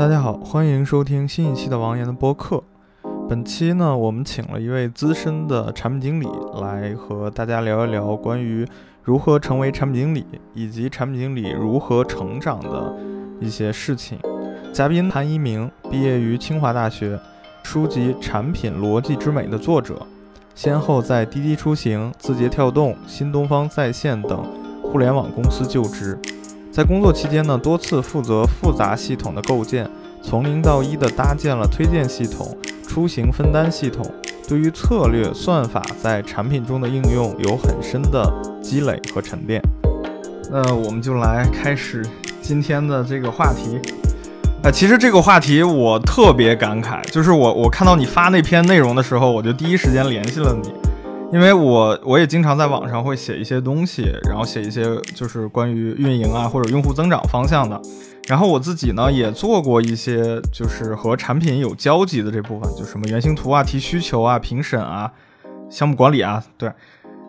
大家好，欢迎收听新一期的王岩的播客。本期呢，我们请了一位资深的产品经理来和大家聊一聊关于如何成为产品经理以及产品经理如何成长的一些事情。嘉宾谭一鸣，毕业于清华大学，书籍《产品逻辑之美》的作者，先后在滴滴出行、字节跳动、新东方在线等互联网公司就职。在工作期间呢，多次负责复杂系统的构建，从零到一的搭建了推荐系统、出行分单系统，对于策略算法在产品中的应用有很深的积累和沉淀。那我们就来开始今天的这个话题。啊，其实这个话题我特别感慨，就是我我看到你发那篇内容的时候，我就第一时间联系了你。因为我我也经常在网上会写一些东西，然后写一些就是关于运营啊或者用户增长方向的，然后我自己呢也做过一些就是和产品有交集的这部分，就什么原型图啊、提需求啊、评审啊、项目管理啊，对，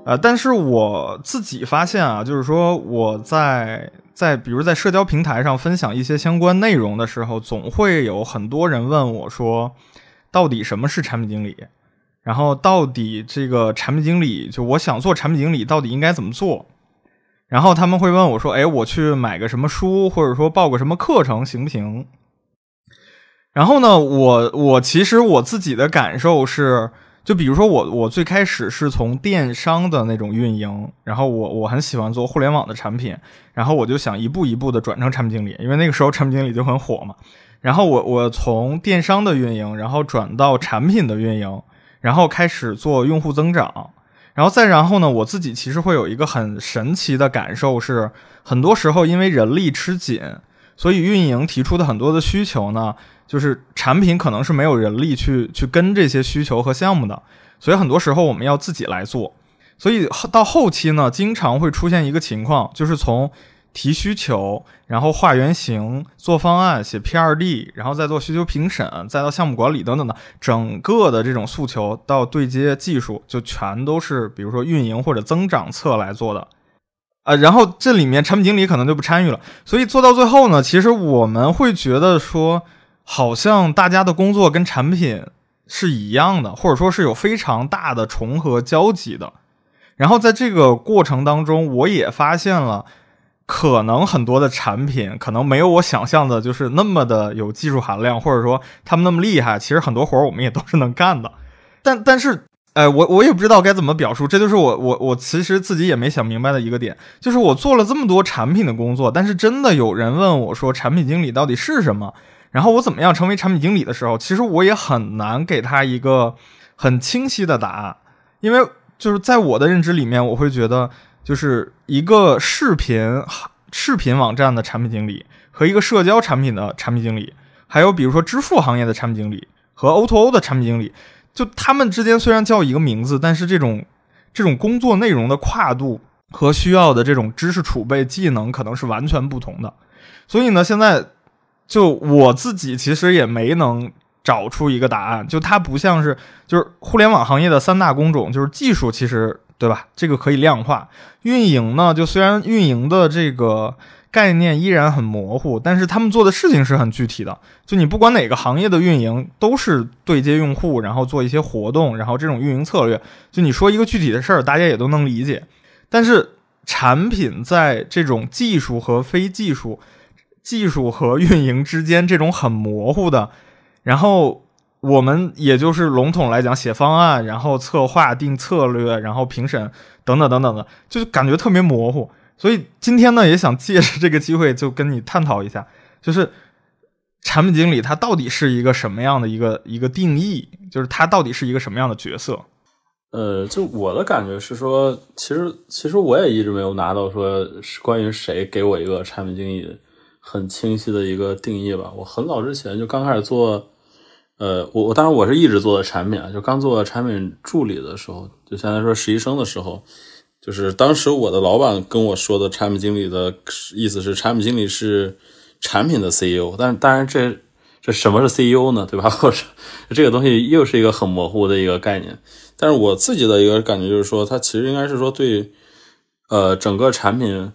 呃，但是我自己发现啊，就是说我在在比如在社交平台上分享一些相关内容的时候，总会有很多人问我说，到底什么是产品经理？然后到底这个产品经理，就我想做产品经理，到底应该怎么做？然后他们会问我说：“哎，我去买个什么书，或者说报个什么课程行不行？”然后呢，我我其实我自己的感受是，就比如说我我最开始是从电商的那种运营，然后我我很喜欢做互联网的产品，然后我就想一步一步的转成产品经理，因为那个时候产品经理就很火嘛。然后我我从电商的运营，然后转到产品的运营。然后开始做用户增长，然后再然后呢，我自己其实会有一个很神奇的感受是，很多时候因为人力吃紧，所以运营提出的很多的需求呢，就是产品可能是没有人力去去跟这些需求和项目的，所以很多时候我们要自己来做，所以到后期呢，经常会出现一个情况，就是从。提需求，然后画原型、做方案、写 PRD，然后再做需求评审，再到项目管理等等的，整个的这种诉求到对接技术，就全都是比如说运营或者增长侧来做的，啊，然后这里面产品经理可能就不参与了。所以做到最后呢，其实我们会觉得说，好像大家的工作跟产品是一样的，或者说是有非常大的重合交集的。然后在这个过程当中，我也发现了。可能很多的产品可能没有我想象的，就是那么的有技术含量，或者说他们那么厉害。其实很多活儿我们也都是能干的，但但是，哎，我我也不知道该怎么表述。这就是我我我其实自己也没想明白的一个点，就是我做了这么多产品的工作，但是真的有人问我说产品经理到底是什么，然后我怎么样成为产品经理的时候，其实我也很难给他一个很清晰的答案，因为就是在我的认知里面，我会觉得。就是一个视频视频网站的产品经理和一个社交产品的产品经理，还有比如说支付行业的产品经理和 O2O 的产品经理，就他们之间虽然叫一个名字，但是这种这种工作内容的跨度和需要的这种知识储备技能可能是完全不同的。所以呢，现在就我自己其实也没能找出一个答案，就它不像是就是互联网行业的三大工种，就是技术其实。对吧？这个可以量化。运营呢，就虽然运营的这个概念依然很模糊，但是他们做的事情是很具体的。就你不管哪个行业的运营，都是对接用户，然后做一些活动，然后这种运营策略，就你说一个具体的事儿，大家也都能理解。但是产品在这种技术和非技术、技术和运营之间这种很模糊的，然后。我们也就是笼统来讲，写方案，然后策划、定策略，然后评审等等等等的，就是感觉特别模糊。所以今天呢，也想借着这个机会，就跟你探讨一下，就是产品经理他到底是一个什么样的一个一个定义，就是他到底是一个什么样的角色？呃，就我的感觉是说，其实其实我也一直没有拿到说是关于谁给我一个产品经理很清晰的一个定义吧。我很早之前就刚开始做。呃，我我当然我是一直做的产品啊，就刚做产品助理的时候，就相当于说实习生的时候，就是当时我的老板跟我说的产品经理的意思是，产品经理是产品的 CEO，但当然这这什么是 CEO 呢，对吧？或者这个东西又是一个很模糊的一个概念。但是我自己的一个感觉就是说，他其实应该是说对，呃，整个产品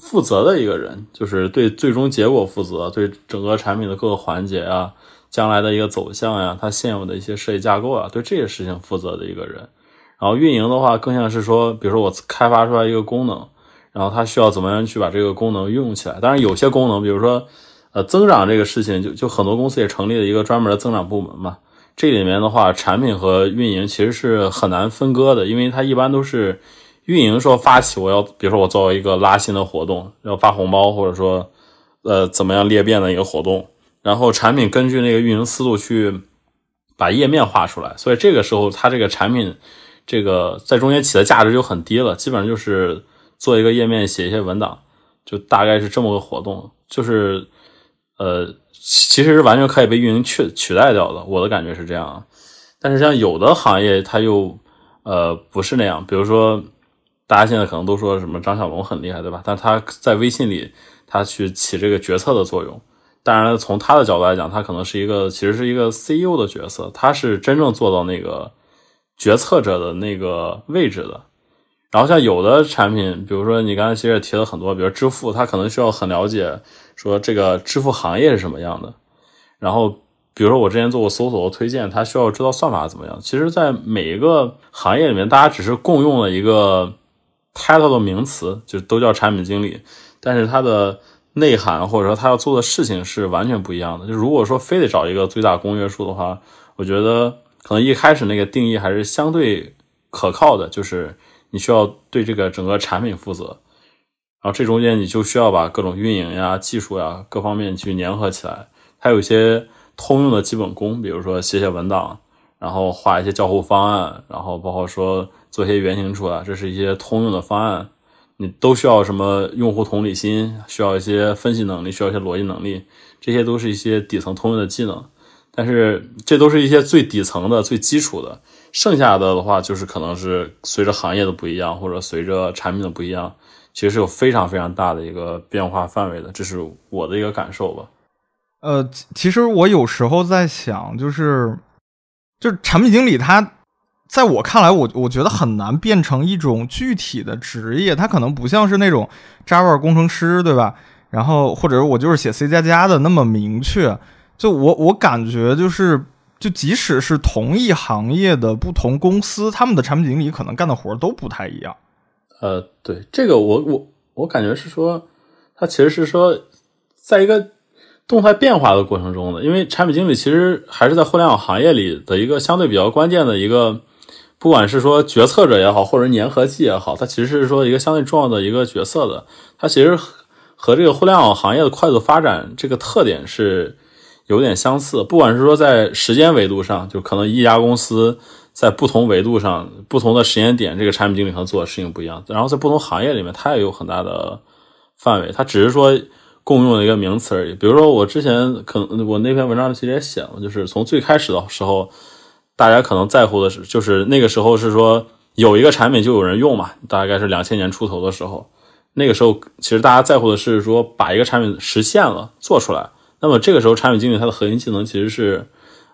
负责的一个人，就是对最终结果负责，对整个产品的各个环节啊，将来的一个走向呀，它现有的一些设计架构啊，对这些事情负责的一个人。然后运营的话，更像是说，比如说我开发出来一个功能，然后它需要怎么样去把这个功能运用起来。当然，有些功能，比如说呃增长这个事情，就就很多公司也成立了一个专门的增长部门嘛。这里面的话，产品和运营其实是很难分割的，因为它一般都是。运营说发起，我要比如说我做一个拉新的活动，要发红包，或者说，呃，怎么样裂变的一个活动，然后产品根据那个运营思路去把页面画出来，所以这个时候它这个产品这个在中间起的价值就很低了，基本上就是做一个页面，写一些文档，就大概是这么个活动，就是呃，其实是完全可以被运营取取代掉的，我的感觉是这样。但是像有的行业它又呃不是那样，比如说。大家现在可能都说什么张小龙很厉害，对吧？但他在微信里，他去起这个决策的作用。当然，从他的角度来讲，他可能是一个，其实是一个 CEO 的角色，他是真正做到那个决策者的那个位置的。然后像有的产品，比如说你刚才其实也提了很多，比如支付，他可能需要很了解说这个支付行业是什么样的。然后比如说我之前做过搜索和推荐，他需要知道算法怎么样。其实，在每一个行业里面，大家只是共用了一个。title 的名词就都叫产品经理，但是它的内涵或者说他要做的事情是完全不一样的。就如果说非得找一个最大公约数的话，我觉得可能一开始那个定义还是相对可靠的，就是你需要对这个整个产品负责，然后这中间你就需要把各种运营呀、技术呀各方面去粘合起来，它有一些通用的基本功，比如说写写文档，然后画一些交互方案，然后包括说。做一些原型出来，这是一些通用的方案，你都需要什么用户同理心，需要一些分析能力，需要一些逻辑能力，这些都是一些底层通用的技能。但是这都是一些最底层的、最基础的，剩下的的话就是可能是随着行业的不一样，或者随着产品的不一样，其实是有非常非常大的一个变化范围的。这是我的一个感受吧。呃，其实我有时候在想，就是就是产品经理他。在我看来，我我觉得很难变成一种具体的职业，它可能不像是那种 Java 工程师，对吧？然后或者我就是写 C 加加的那么明确。就我我感觉就是，就即使是同一行业的不同公司，他们的产品经理可能干的活都不太一样。呃，对这个，我我我感觉是说，它其实是说，在一个动态变化的过程中的，因为产品经理其实还是在互联网行业里的一个相对比较关键的一个。不管是说决策者也好，或者粘合剂也好，它其实是说一个相对重要的一个角色的。它其实和这个互联网行业的快速发展这个特点是有点相似。不管是说在时间维度上，就可能一家公司在不同维度上、不同的时间点，这个产品经理可能做的事情不一样。然后在不同行业里面，它也有很大的范围。它只是说共用的一个名词而已。比如说我之前可能我那篇文章其实也写了，就是从最开始的时候。大家可能在乎的是，就是那个时候是说有一个产品就有人用嘛，大概是两千年出头的时候。那个时候其实大家在乎的是说把一个产品实现了做出来。那么这个时候产品经理他的核心技能其实是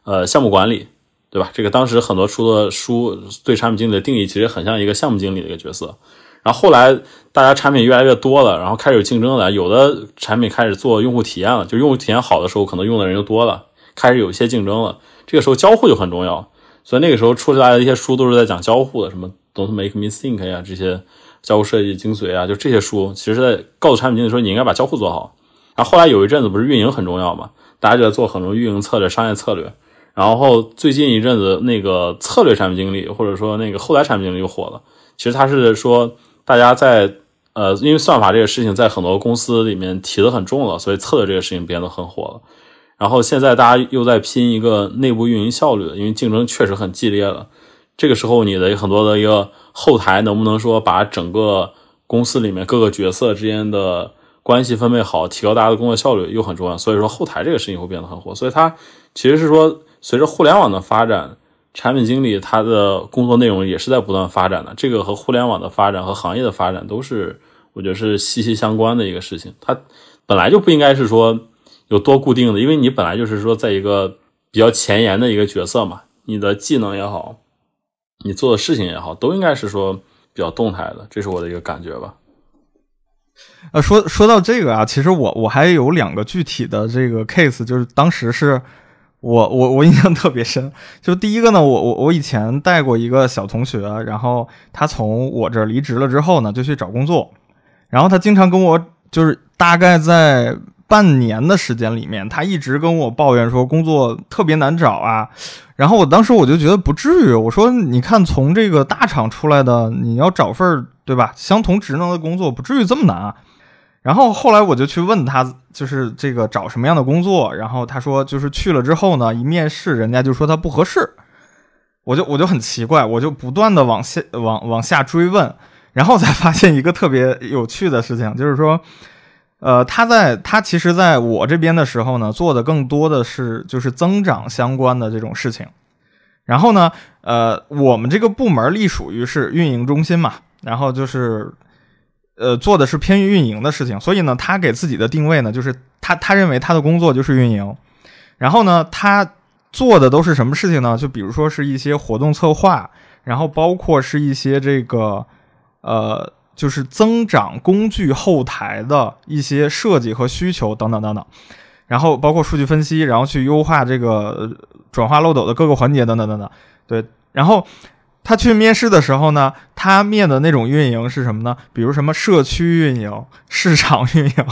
呃项目管理，对吧？这个当时很多出的书对产品经理的定义其实很像一个项目经理的一个角色。然后后来大家产品越来越多了，然后开始有竞争了，有的产品开始做用户体验了，就用户体验好的时候，可能用的人就多了，开始有一些竞争了。这个时候交互就很重要。所以那个时候出来的一些书都是在讲交互的，什么 Don't Make Me Think 呀，这些交互设计精髓啊，就这些书，其实在告诉产品经理说你应该把交互做好。然后后来有一阵子不是运营很重要嘛，大家就在做很多运营策略、商业策略。然后最近一阵子那个策略产品经理或者说那个后台产品经理又火了。其实他是说大家在呃，因为算法这个事情在很多公司里面提的很重了，所以策略这个事情变得很火了。然后现在大家又在拼一个内部运营效率，因为竞争确实很激烈了。这个时候你的很多的一个后台能不能说把整个公司里面各个角色之间的关系分配好，提高大家的工作效率又很重要。所以说后台这个事情会变得很火。所以它其实是说随着互联网的发展，产品经理他的工作内容也是在不断发展的。这个和互联网的发展和行业的发展都是我觉得是息息相关的一个事情。它本来就不应该是说。有多固定的？因为你本来就是说，在一个比较前沿的一个角色嘛，你的技能也好，你做的事情也好，都应该是说比较动态的。这是我的一个感觉吧。呃，说说到这个啊，其实我我还有两个具体的这个 case，就是当时是我我我印象特别深。就第一个呢，我我我以前带过一个小同学，然后他从我这儿离职了之后呢，就去找工作，然后他经常跟我就是大概在半年的时间里面，他一直跟我抱怨说工作特别难找啊。然后我当时我就觉得不至于，我说你看从这个大厂出来的，你要找份儿对吧相同职能的工作，不至于这么难啊。然后后来我就去问他，就是这个找什么样的工作。然后他说，就是去了之后呢，一面试人家就说他不合适。我就我就很奇怪，我就不断的往下往往下追问，然后才发现一个特别有趣的事情，就是说，呃，他在他其实在我这边的时候呢，做的更多的是就是增长相关的这种事情。然后呢，呃，我们这个部门隶属于是运营中心嘛，然后就是。呃，做的是偏运营的事情，所以呢，他给自己的定位呢，就是他他认为他的工作就是运营，然后呢，他做的都是什么事情呢？就比如说是一些活动策划，然后包括是一些这个呃，就是增长工具后台的一些设计和需求等等等等，然后包括数据分析，然后去优化这个转化漏斗的各个环节等等等等，对，然后。他去面试的时候呢，他面的那种运营是什么呢？比如什么社区运营、市场运营，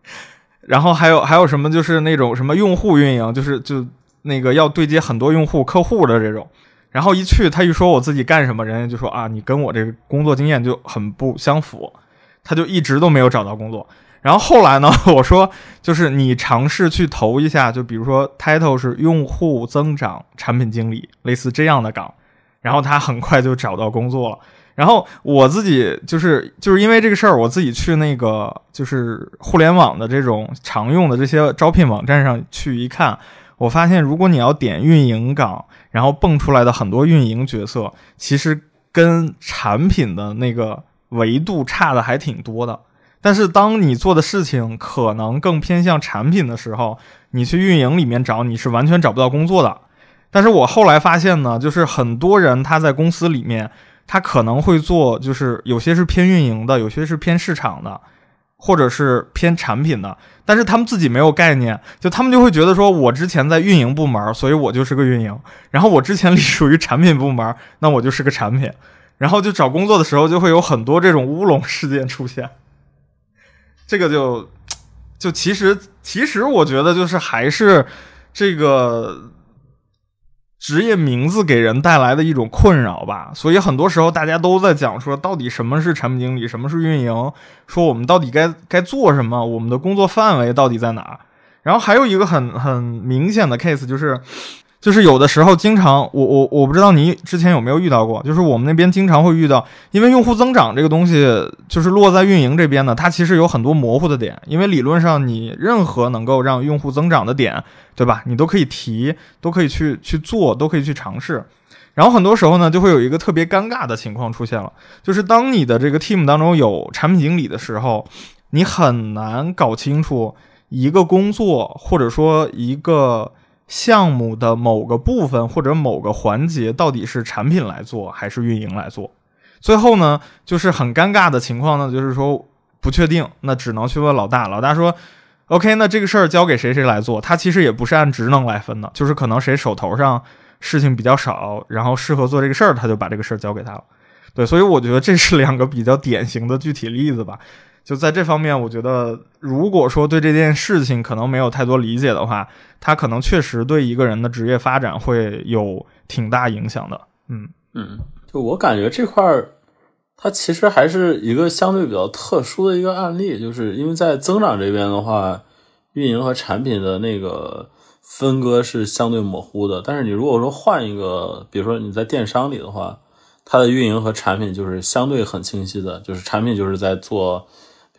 然后还有还有什么就是那种什么用户运营，就是就那个要对接很多用户客户的这种。然后一去，他一说我自己干什么，人家就说啊，你跟我这个工作经验就很不相符，他就一直都没有找到工作。然后后来呢，我说就是你尝试去投一下，就比如说 title 是用户增长产品经理，类似这样的岗。然后他很快就找到工作了。然后我自己就是就是因为这个事儿，我自己去那个就是互联网的这种常用的这些招聘网站上去一看，我发现如果你要点运营岗，然后蹦出来的很多运营角色，其实跟产品的那个维度差的还挺多的。但是当你做的事情可能更偏向产品的时候，你去运营里面找，你是完全找不到工作的。但是我后来发现呢，就是很多人他在公司里面，他可能会做，就是有些是偏运营的，有些是偏市场的，或者是偏产品的，但是他们自己没有概念，就他们就会觉得说，我之前在运营部门，所以我就是个运营，然后我之前隶属于产品部门，那我就是个产品，然后就找工作的时候就会有很多这种乌龙事件出现，这个就就其实其实我觉得就是还是这个。职业名字给人带来的一种困扰吧，所以很多时候大家都在讲说，到底什么是产品经理，什么是运营，说我们到底该该做什么，我们的工作范围到底在哪？然后还有一个很很明显的 case 就是。就是有的时候，经常我我我不知道你之前有没有遇到过，就是我们那边经常会遇到，因为用户增长这个东西，就是落在运营这边呢，它其实有很多模糊的点，因为理论上你任何能够让用户增长的点，对吧？你都可以提，都可以去去做，都可以去尝试。然后很多时候呢，就会有一个特别尴尬的情况出现了，就是当你的这个 team 当中有产品经理的时候，你很难搞清楚一个工作或者说一个。项目的某个部分或者某个环节到底是产品来做还是运营来做？最后呢，就是很尴尬的情况呢，就是说不确定，那只能去问老大。老大说：“OK，那这个事儿交给谁谁来做？”他其实也不是按职能来分的，就是可能谁手头上事情比较少，然后适合做这个事儿，他就把这个事儿交给他了。对，所以我觉得这是两个比较典型的具体例子吧。就在这方面，我觉得，如果说对这件事情可能没有太多理解的话，他可能确实对一个人的职业发展会有挺大影响的。嗯嗯，就我感觉这块儿，它其实还是一个相对比较特殊的一个案例，就是因为在增长这边的话，运营和产品的那个分割是相对模糊的。但是你如果说换一个，比如说你在电商里的话，它的运营和产品就是相对很清晰的，就是产品就是在做。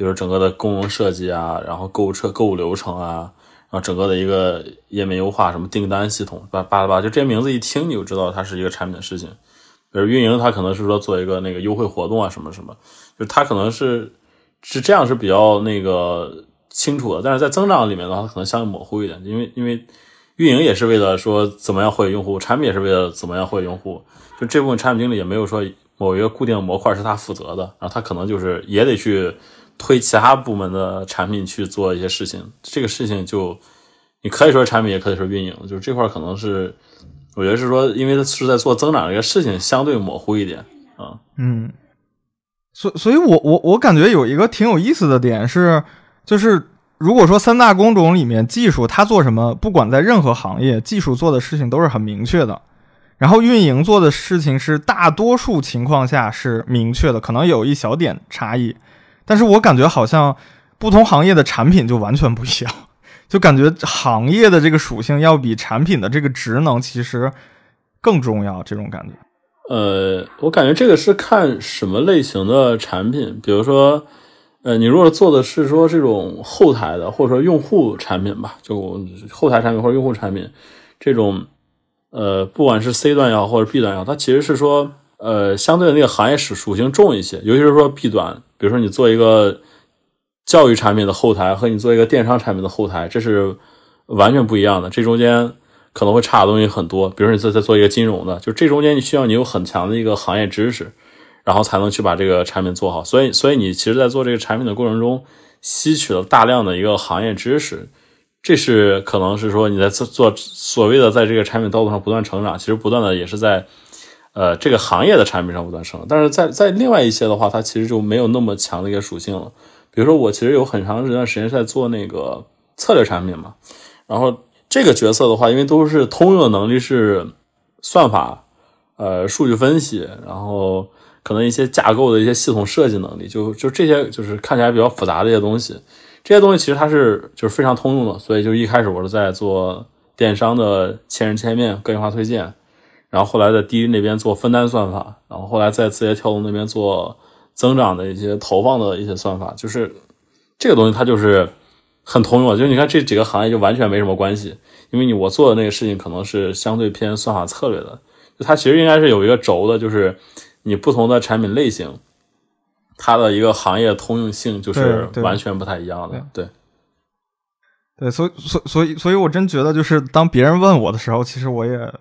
比如整个的功能设计啊，然后购物车购物流程啊，然后整个的一个页面优化，什么订单系统，巴拉巴拉，就这些名字一听你就知道它是一个产品的事情。比如运营，它可能是说做一个那个优惠活动啊，什么什么，就它可能是是这样是比较那个清楚的。但是在增长里面的话，它可能相对模糊一点，因为因为运营也是为了说怎么样获取用户，产品也是为了怎么样获取用户，就这部分产品经理也没有说某一个固定模块是他负责的，然后他可能就是也得去。推其他部门的产品去做一些事情，这个事情就你可以说产品，也可以说运营，就是这块可能是我觉得是说，因为它是在做增长这个事情，相对模糊一点啊。嗯，所所以，我我我感觉有一个挺有意思的点是，就是如果说三大工种里面技术它做什么，不管在任何行业，技术做的事情都是很明确的。然后运营做的事情是大多数情况下是明确的，可能有一小点差异，但是我感觉好像不同行业的产品就完全不一样，就感觉行业的这个属性要比产品的这个职能其实更重要，这种感觉。呃，我感觉这个是看什么类型的产品，比如说，呃，你如果做的是说这种后台的，或者说用户产品吧，就后台产品或者用户产品这种。呃，不管是 C 端也好，或者 B 端也好，它其实是说，呃，相对的那个行业属属性重一些。尤其是说 B 端，比如说你做一个教育产品的后台，和你做一个电商产品的后台，这是完全不一样的。这中间可能会差的东西很多。比如说你在在做一个金融的，就这中间你需要你有很强的一个行业知识，然后才能去把这个产品做好。所以，所以你其实，在做这个产品的过程中，吸取了大量的一个行业知识。这是可能是说你在做做所谓的在这个产品道路上不断成长，其实不断的也是在，呃，这个行业的产品上不断升。但是在在另外一些的话，它其实就没有那么强的一个属性了。比如说我其实有很长一段时间是在做那个策略产品嘛，然后这个角色的话，因为都是通用的能力是算法，呃，数据分析，然后可能一些架构的一些系统设计能力，就就这些就是看起来比较复杂的一些东西。这些东西其实它是就是非常通用的，所以就一开始我是在做电商的千人千面个性化推荐，然后后来在滴滴那边做分单算法，然后后来在字节跳动那边做增长的一些投放的一些算法，就是这个东西它就是很通用，就是你看这几个行业就完全没什么关系，因为你我做的那个事情可能是相对偏算法策略的，就它其实应该是有一个轴的，就是你不同的产品类型。它的一个行业通用性就是完全不太一样的，对，对，所以，所，所以，所以我真觉得，就是当别人问我的时候，其实我也，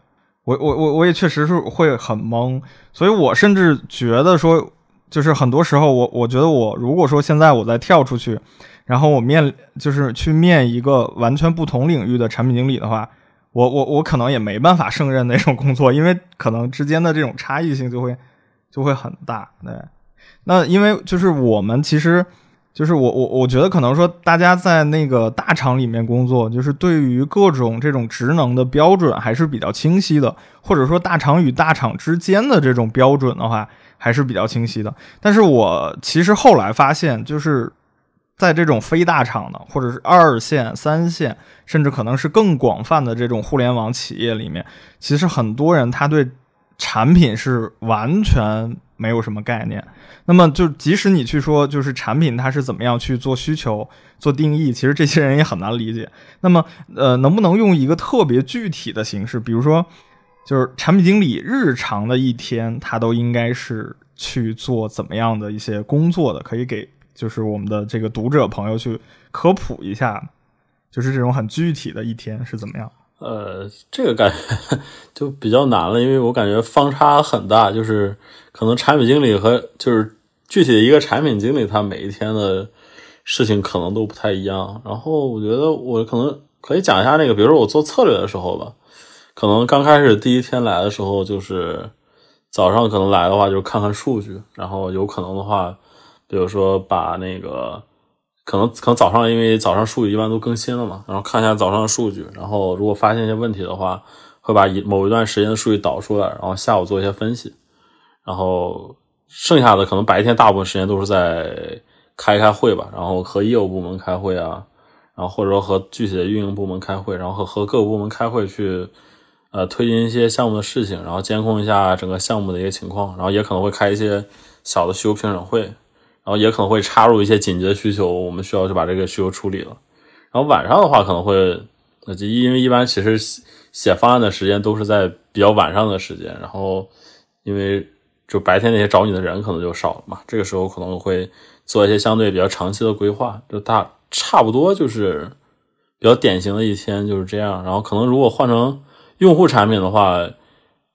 我，我，我，我也确实是会很懵，所以我甚至觉得说，就是很多时候，我，我觉得我如果说现在我再跳出去，然后我面就是去面一个完全不同领域的产品经理的话，我，我，我可能也没办法胜任那种工作，因为可能之间的这种差异性就会就会很大，对。那因为就是我们其实，就是我我我觉得可能说大家在那个大厂里面工作，就是对于各种这种职能的标准还是比较清晰的，或者说大厂与大厂之间的这种标准的话还是比较清晰的。但是我其实后来发现，就是在这种非大厂的，或者是二线、三线，甚至可能是更广泛的这种互联网企业里面，其实很多人他对产品是完全。没有什么概念，那么就即使你去说，就是产品它是怎么样去做需求、做定义，其实这些人也很难理解。那么，呃，能不能用一个特别具体的形式，比如说，就是产品经理日常的一天，他都应该是去做怎么样的一些工作的？可以给就是我们的这个读者朋友去科普一下，就是这种很具体的一天是怎么样？呃，这个感觉 就比较难了，因为我感觉方差很大，就是可能产品经理和就是具体的一个产品经理，他每一天的事情可能都不太一样。然后我觉得我可能可以讲一下那个，比如说我做策略的时候吧，可能刚开始第一天来的时候，就是早上可能来的话，就看看数据，然后有可能的话，比如说把那个。可能可能早上，因为早上数据一般都更新了嘛，然后看一下早上的数据，然后如果发现一些问题的话，会把一某一段时间的数据导出来，然后下午做一些分析，然后剩下的可能白天大部分时间都是在开开会吧，然后和业务部门开会啊，然后或者说和具体的运营部门开会，然后和和各个部门开会去呃推进一些项目的事情，然后监控一下整个项目的一个情况，然后也可能会开一些小的需求评审会。然后也可能会插入一些紧急的需求，我们需要去把这个需求处理了。然后晚上的话可能会，那就因为一般其实写方案的时间都是在比较晚上的时间，然后因为就白天那些找你的人可能就少了嘛，这个时候可能会做一些相对比较长期的规划，就大差不多就是比较典型的一天就是这样。然后可能如果换成用户产品的话，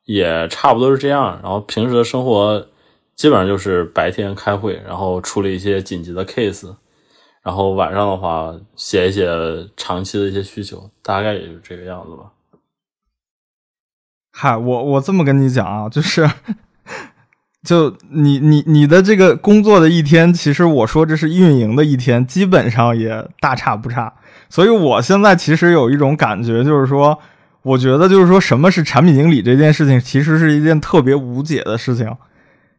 也差不多是这样。然后平时的生活。基本上就是白天开会，然后处理一些紧急的 case，然后晚上的话写一写长期的一些需求，大概也就这个样子吧。嗨，我我这么跟你讲啊，就是，就你你你的这个工作的一天，其实我说这是运营的一天，基本上也大差不差。所以我现在其实有一种感觉，就是说，我觉得就是说什么是产品经理这件事情，其实是一件特别无解的事情。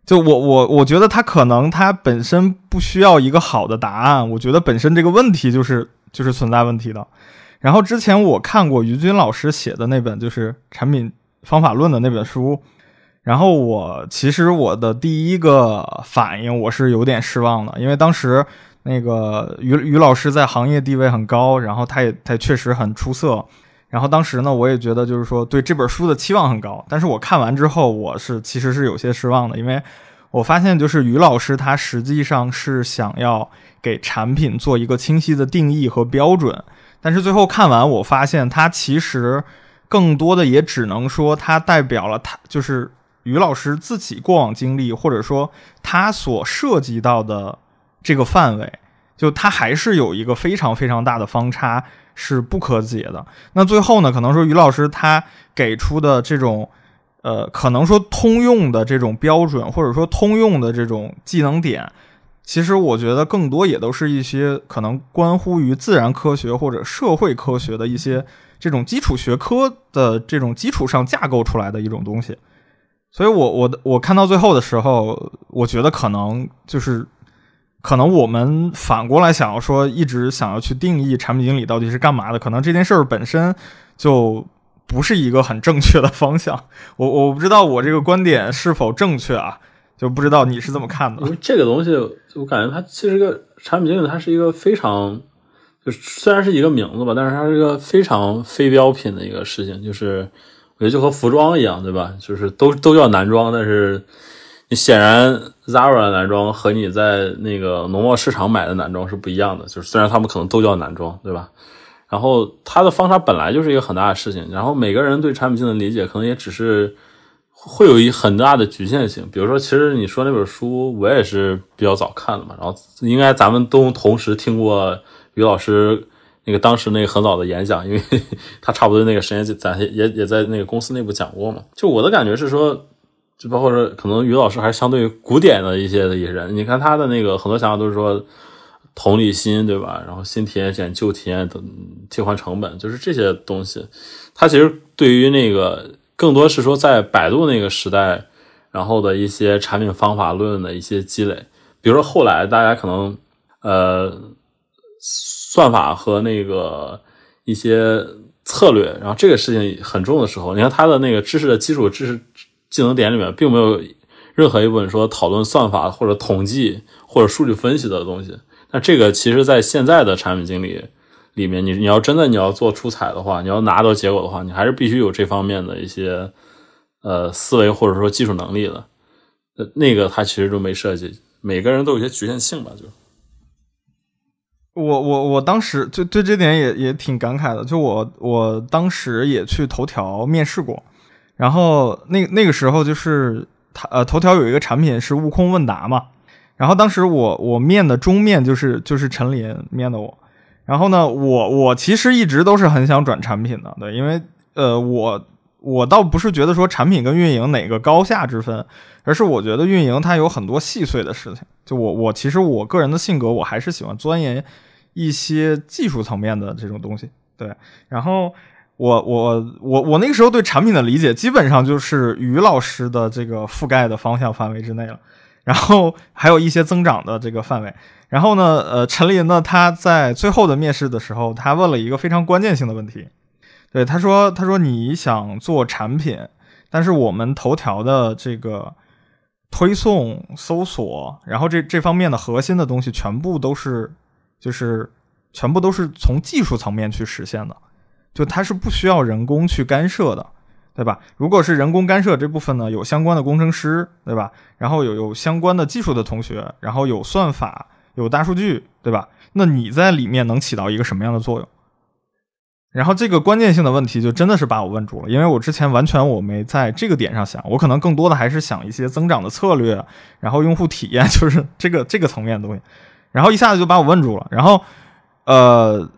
就我我我觉得他可能他本身不需要一个好的答案，我觉得本身这个问题就是就是存在问题的。然后之前我看过于军老师写的那本就是产品。方法论的那本书，然后我其实我的第一个反应我是有点失望的，因为当时那个于于老师在行业地位很高，然后他也他确实很出色，然后当时呢我也觉得就是说对这本书的期望很高，但是我看完之后我是其实是有些失望的，因为我发现就是于老师他实际上是想要给产品做一个清晰的定义和标准，但是最后看完我发现他其实。更多的也只能说，他代表了他就是于老师自己过往经历，或者说他所涉及到的这个范围，就他还是有一个非常非常大的方差，是不可解的。那最后呢，可能说于老师他给出的这种，呃，可能说通用的这种标准，或者说通用的这种技能点，其实我觉得更多也都是一些可能关乎于自然科学或者社会科学的一些。这种基础学科的这种基础上架构出来的一种东西，所以我我我看到最后的时候，我觉得可能就是可能我们反过来想要说，一直想要去定义产品经理到底是干嘛的，可能这件事儿本身就不是一个很正确的方向。我 我不知道我这个观点是否正确啊，就不知道你是怎么看的。因为这个东西，我感觉它其实个产品经理，它是一个非常。就虽然是一个名字吧，但是它是一个非常非标品的一个事情。就是我觉得就和服装一样，对吧？就是都都叫男装，但是显然 Zara 的男装和你在那个农贸市场买的男装是不一样的。就是虽然他们可能都叫男装，对吧？然后它的方差本来就是一个很大的事情。然后每个人对产品性的理解可能也只是会有一很大的局限性。比如说，其实你说那本书，我也是比较早看的嘛。然后应该咱们都同时听过。于老师那个当时那个很早的演讲，因为 他差不多那个时间咱也也在那个公司内部讲过嘛。就我的感觉是说，就包括说可能于老师还是相对古典的一些的一些人。你看他的那个很多想法都是说同理心，对吧？然后新体验减旧体验的替换成本，就是这些东西。他其实对于那个更多是说在百度那个时代，然后的一些产品方法论的一些积累。比如说后来大家可能呃。算法和那个一些策略，然后这个事情很重的时候，你看他的那个知识的基础知识技能点里面，并没有任何一本说讨论算法或者统计或者数据分析的东西。那这个其实，在现在的产品经理里面，你你要真的你要做出彩的话，你要拿到结果的话，你还是必须有这方面的一些呃思维或者说技术能力的。那个他其实都没设计，每个人都有些局限性吧，就。我我我当时就对这点也也挺感慨的，就我我当时也去头条面试过，然后那那个时候就是他呃头条有一个产品是悟空问答嘛，然后当时我我面的中面就是就是陈林面的我，然后呢我我其实一直都是很想转产品的，对，因为呃我我倒不是觉得说产品跟运营哪个高下之分，而是我觉得运营它有很多细碎的事情，就我我其实我个人的性格我还是喜欢钻研。一些技术层面的这种东西，对。然后我我我我那个时候对产品的理解，基本上就是于老师的这个覆盖的方向范围之内了。然后还有一些增长的这个范围。然后呢，呃，陈林呢，他在最后的面试的时候，他问了一个非常关键性的问题。对，他说：“他说你想做产品，但是我们头条的这个推送、搜索，然后这这方面的核心的东西，全部都是。”就是全部都是从技术层面去实现的，就它是不需要人工去干涉的，对吧？如果是人工干涉这部分呢，有相关的工程师，对吧？然后有有相关的技术的同学，然后有算法，有大数据，对吧？那你在里面能起到一个什么样的作用？然后这个关键性的问题就真的是把我问住了，因为我之前完全我没在这个点上想，我可能更多的还是想一些增长的策略，然后用户体验，就是这个这个层面的东西，然后一下子就把我问住了，然后呃，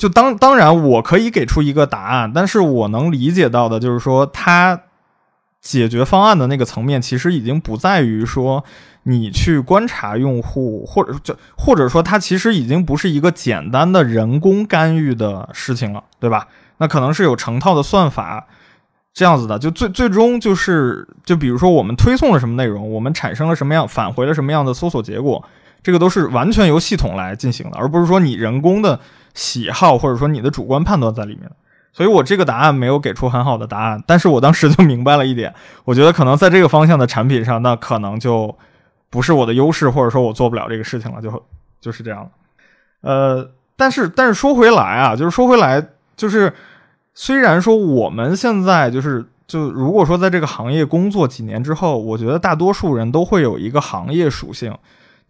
就当当然我可以给出一个答案，但是我能理解到的就是说，它解决方案的那个层面其实已经不在于说。你去观察用户，或者就或者说，它其实已经不是一个简单的人工干预的事情了，对吧？那可能是有成套的算法这样子的，就最最终就是，就比如说我们推送了什么内容，我们产生了什么样，返回了什么样的搜索结果，这个都是完全由系统来进行的，而不是说你人工的喜好或者说你的主观判断在里面。所以我这个答案没有给出很好的答案，但是我当时就明白了一点，我觉得可能在这个方向的产品上，那可能就。不是我的优势，或者说我做不了这个事情了，就就是这样呃，但是但是说回来啊，就是说回来，就是虽然说我们现在就是就如果说在这个行业工作几年之后，我觉得大多数人都会有一个行业属性，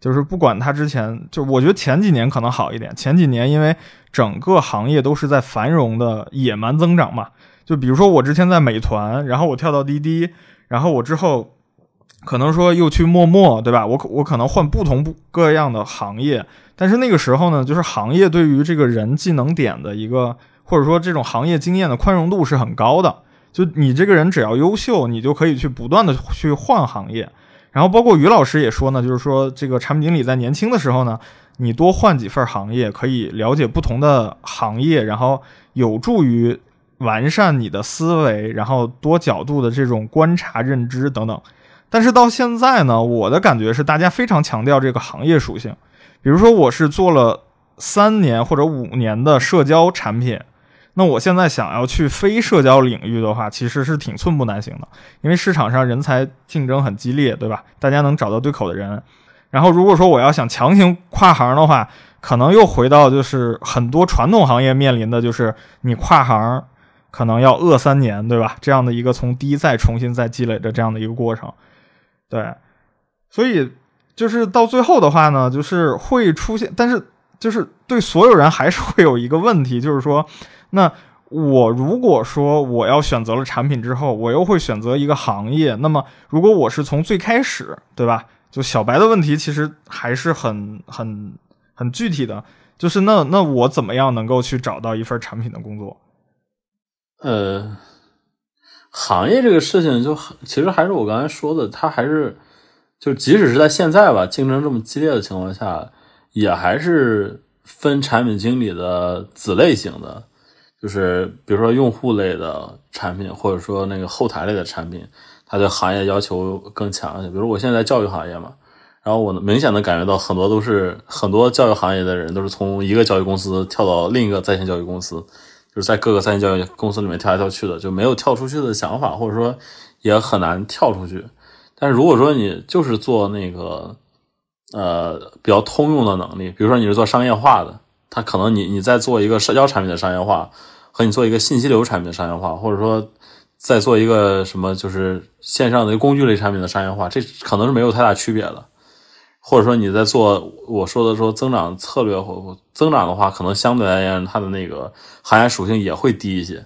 就是不管他之前就我觉得前几年可能好一点，前几年因为整个行业都是在繁荣的野蛮增长嘛，就比如说我之前在美团，然后我跳到滴滴，然后我之后。可能说又去陌陌，对吧？我我可能换不同不各样的行业，但是那个时候呢，就是行业对于这个人技能点的一个，或者说这种行业经验的宽容度是很高的。就你这个人只要优秀，你就可以去不断的去换行业。然后包括于老师也说呢，就是说这个产品经理在年轻的时候呢，你多换几份行业，可以了解不同的行业，然后有助于完善你的思维，然后多角度的这种观察、认知等等。但是到现在呢，我的感觉是大家非常强调这个行业属性。比如说，我是做了三年或者五年的社交产品，那我现在想要去非社交领域的话，其实是挺寸步难行的，因为市场上人才竞争很激烈，对吧？大家能找到对口的人。然后，如果说我要想强行跨行的话，可能又回到就是很多传统行业面临的就是你跨行可能要饿三年，对吧？这样的一个从低再重新再积累的这样的一个过程。对，所以就是到最后的话呢，就是会出现，但是就是对所有人还是会有一个问题，就是说，那我如果说我要选择了产品之后，我又会选择一个行业，那么如果我是从最开始，对吧？就小白的问题其实还是很很很具体的，就是那那我怎么样能够去找到一份产品的工作？呃。行业这个事情，就其实还是我刚才说的，它还是就即使是在现在吧，竞争这么激烈的情况下，也还是分产品经理的子类型的，就是比如说用户类的产品，或者说那个后台类的产品，它对行业要求更强一些。比如我现在在教育行业嘛，然后我明显的感觉到很多都是很多教育行业的人都是从一个教育公司跳到另一个在线教育公司。就是在各个在线教育公司里面跳来跳去的，就没有跳出去的想法，或者说也很难跳出去。但是如果说你就是做那个呃比较通用的能力，比如说你是做商业化的，它可能你你在做一个社交产品的商业化，和你做一个信息流产品的商业化，或者说在做一个什么就是线上的工具类产品的商业化，这可能是没有太大区别的。或者说你在做我说的说增长策略或增长的话，可能相对而言它的那个行业属性也会低一些。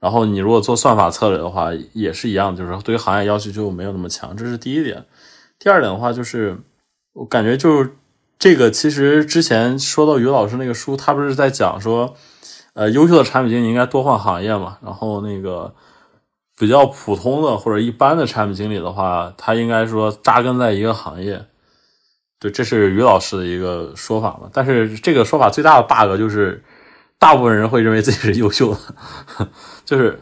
然后你如果做算法策略的话，也是一样，就是对于行业要求就没有那么强。这是第一点。第二点的话，就是我感觉就是这个其实之前说到于老师那个书，他不是在讲说，呃，优秀的产品经理应该多换行业嘛。然后那个比较普通的或者一般的产品经理的话，他应该说扎根在一个行业。对，这是于老师的一个说法嘛？但是这个说法最大的 bug 就是，大部分人会认为自己是优秀的，就是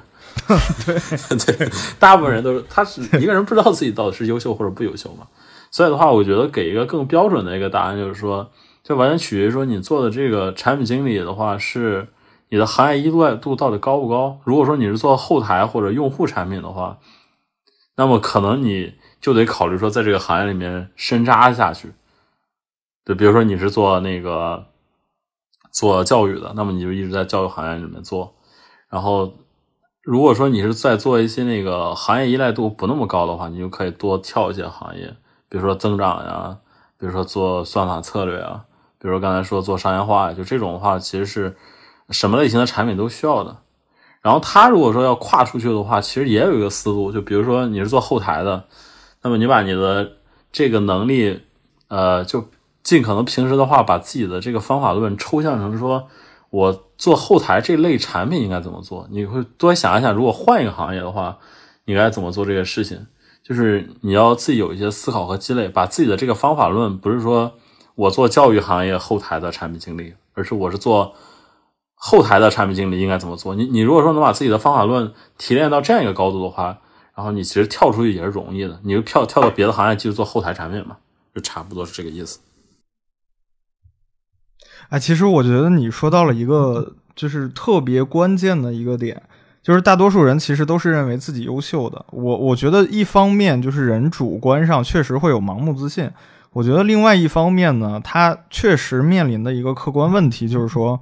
对 对，大部分人都是他是一个人不知道自己到底是优秀或者不优秀嘛。所以的话，我觉得给一个更标准的一个答案，就是说，就完全取决于说你做的这个产品经理的话，是你的行业依赖度到底高不高。如果说你是做后台或者用户产品的话，那么可能你就得考虑说，在这个行业里面深扎下去。就比如说你是做那个做教育的，那么你就一直在教育行业里面做。然后，如果说你是在做一些那个行业依赖度不那么高的话，你就可以多跳一些行业，比如说增长呀，比如说做算法策略啊，比如说刚才说做商业化，就这种的话，其实是什么类型的产品都需要的。然后他如果说要跨出去的话，其实也有一个思路，就比如说你是做后台的，那么你把你的这个能力，呃，就尽可能平时的话，把自己的这个方法论抽象成说，我做后台这类产品应该怎么做？你会多想一想，如果换一个行业的话，你该怎么做这个事情？就是你要自己有一些思考和积累，把自己的这个方法论，不是说我做教育行业后台的产品经理，而是我是做。后台的产品经理应该怎么做？你你如果说能把自己的方法论提炼到这样一个高度的话，然后你其实跳出去也是容易的。你就跳跳到别的行业继续做后台产品嘛，就差不多是这个意思。哎，其实我觉得你说到了一个就是特别关键的一个点，就是大多数人其实都是认为自己优秀的。我我觉得一方面就是人主观上确实会有盲目自信，我觉得另外一方面呢，他确实面临的一个客观问题就是说。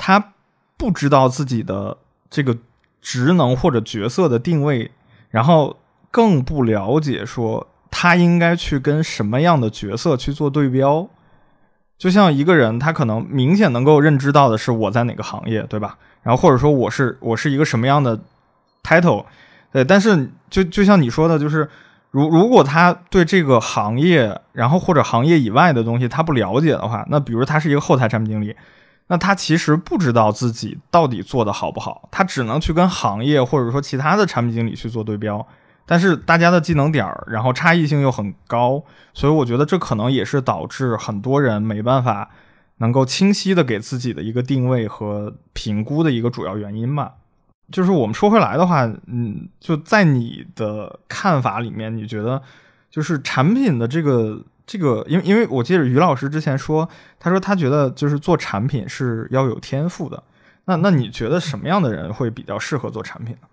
他不知道自己的这个职能或者角色的定位，然后更不了解说他应该去跟什么样的角色去做对标。就像一个人，他可能明显能够认知到的是我在哪个行业，对吧？然后或者说我是我是一个什么样的 title，对。但是就就像你说的，就是如如果他对这个行业，然后或者行业以外的东西他不了解的话，那比如他是一个后台产品经理。那他其实不知道自己到底做的好不好，他只能去跟行业或者说其他的产品经理去做对标，但是大家的技能点儿，然后差异性又很高，所以我觉得这可能也是导致很多人没办法能够清晰的给自己的一个定位和评估的一个主要原因吧。就是我们说回来的话，嗯，就在你的看法里面，你觉得就是产品的这个。这个，因为因为我记得于老师之前说，他说他觉得就是做产品是要有天赋的。那那你觉得什么样的人会比较适合做产品呢？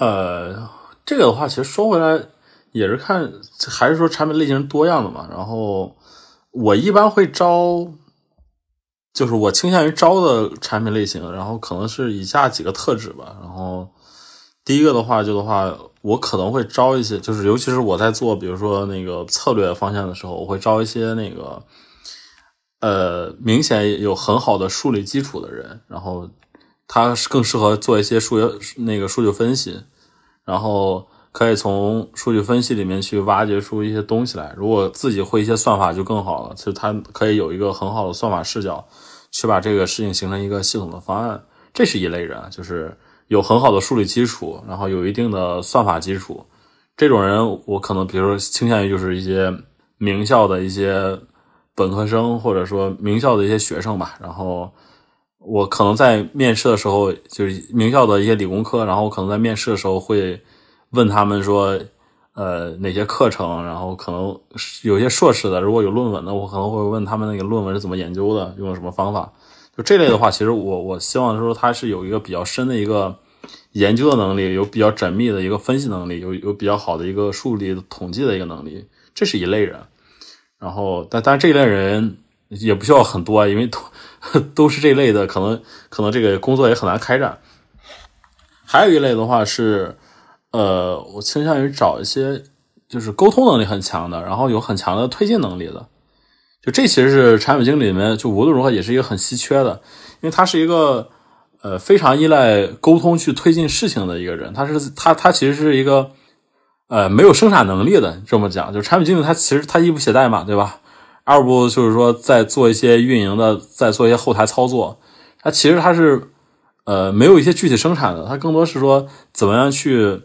呃，这个的话，其实说回来也是看，还是说产品类型多样的嘛。然后我一般会招，就是我倾向于招的产品类型，然后可能是以下几个特质吧。然后第一个的话，就的话。我可能会招一些，就是尤其是我在做，比如说那个策略方向的时候，我会招一些那个，呃，明显有很好的数理基础的人，然后他更适合做一些数学那个数据分析，然后可以从数据分析里面去挖掘出一些东西来。如果自己会一些算法就更好了，就他可以有一个很好的算法视角，去把这个事情形成一个系统的方案。这是一类人，就是。有很好的数理基础，然后有一定的算法基础，这种人我可能比如说倾向于就是一些名校的一些本科生，或者说名校的一些学生吧。然后我可能在面试的时候，就是名校的一些理工科，然后我可能在面试的时候会问他们说，呃，哪些课程，然后可能有些硕士的，如果有论文的，我可能会问他们那个论文是怎么研究的，用了什么方法。就这类的话，其实我我希望说他是有一个比较深的一个研究的能力，有比较缜密的一个分析能力，有有比较好的一个数理统计的一个能力，这是一类人。然后，但但这一类人也不需要很多，因为都 是这类的，可能可能这个工作也很难开展。还有一类的话是，呃，我倾向于找一些就是沟通能力很强的，然后有很强的推进能力的。就这其实是产品经理里面，就无论如何也是一个很稀缺的，因为他是一个呃非常依赖沟通去推进事情的一个人。他是他他其实是一个呃没有生产能力的，这么讲，就产品经理他其实他一不写代码，对吧？二不就是说在做一些运营的，在做一些后台操作，他其实他是呃没有一些具体生产的，他更多是说怎么样去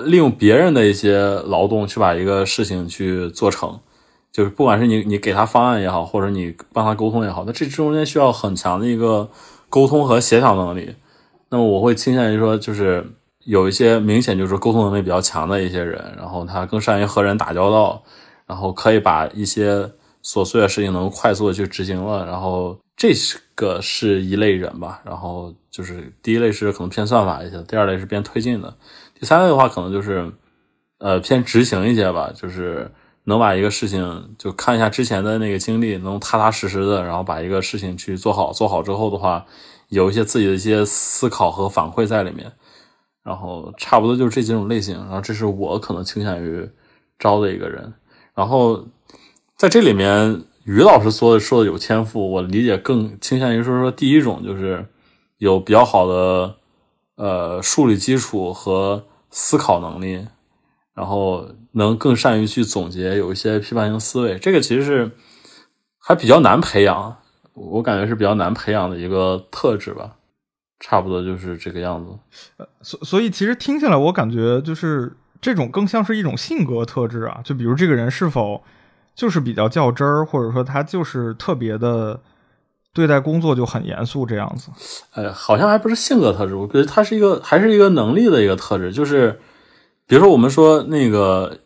利用别人的一些劳动去把一个事情去做成。就是不管是你你给他方案也好，或者你帮他沟通也好，那这中间需要很强的一个沟通和协调能力。那么我会倾向于说，就是有一些明显就是沟通能力比较强的一些人，然后他更善于和人打交道，然后可以把一些琐碎的事情能快速的去执行了。然后这个是一类人吧。然后就是第一类是可能偏算法一些，第二类是偏推进的，第三类的话可能就是呃偏执行一些吧，就是。能把一个事情就看一下之前的那个经历，能踏踏实实的，然后把一个事情去做好。做好之后的话，有一些自己的一些思考和反馈在里面。然后差不多就是这几种类型。然后这是我可能倾向于招的一个人。然后在这里面，于老师说的说的有天赋，我理解更倾向于说说第一种就是有比较好的呃数理基础和思考能力，然后能更善于去总结，有一些批判性思维，这个其实是还比较难培养，我感觉是比较难培养的一个特质吧。差不多就是这个样子。呃，所所以其实听起来，我感觉就是这种更像是一种性格特质啊。就比如这个人是否就是比较较真儿，或者说他就是特别的对待工作就很严肃这样子。哎，好像还不是性格特质，我觉得他是一个还是一个能力的一个特质。就是比如说我们说那个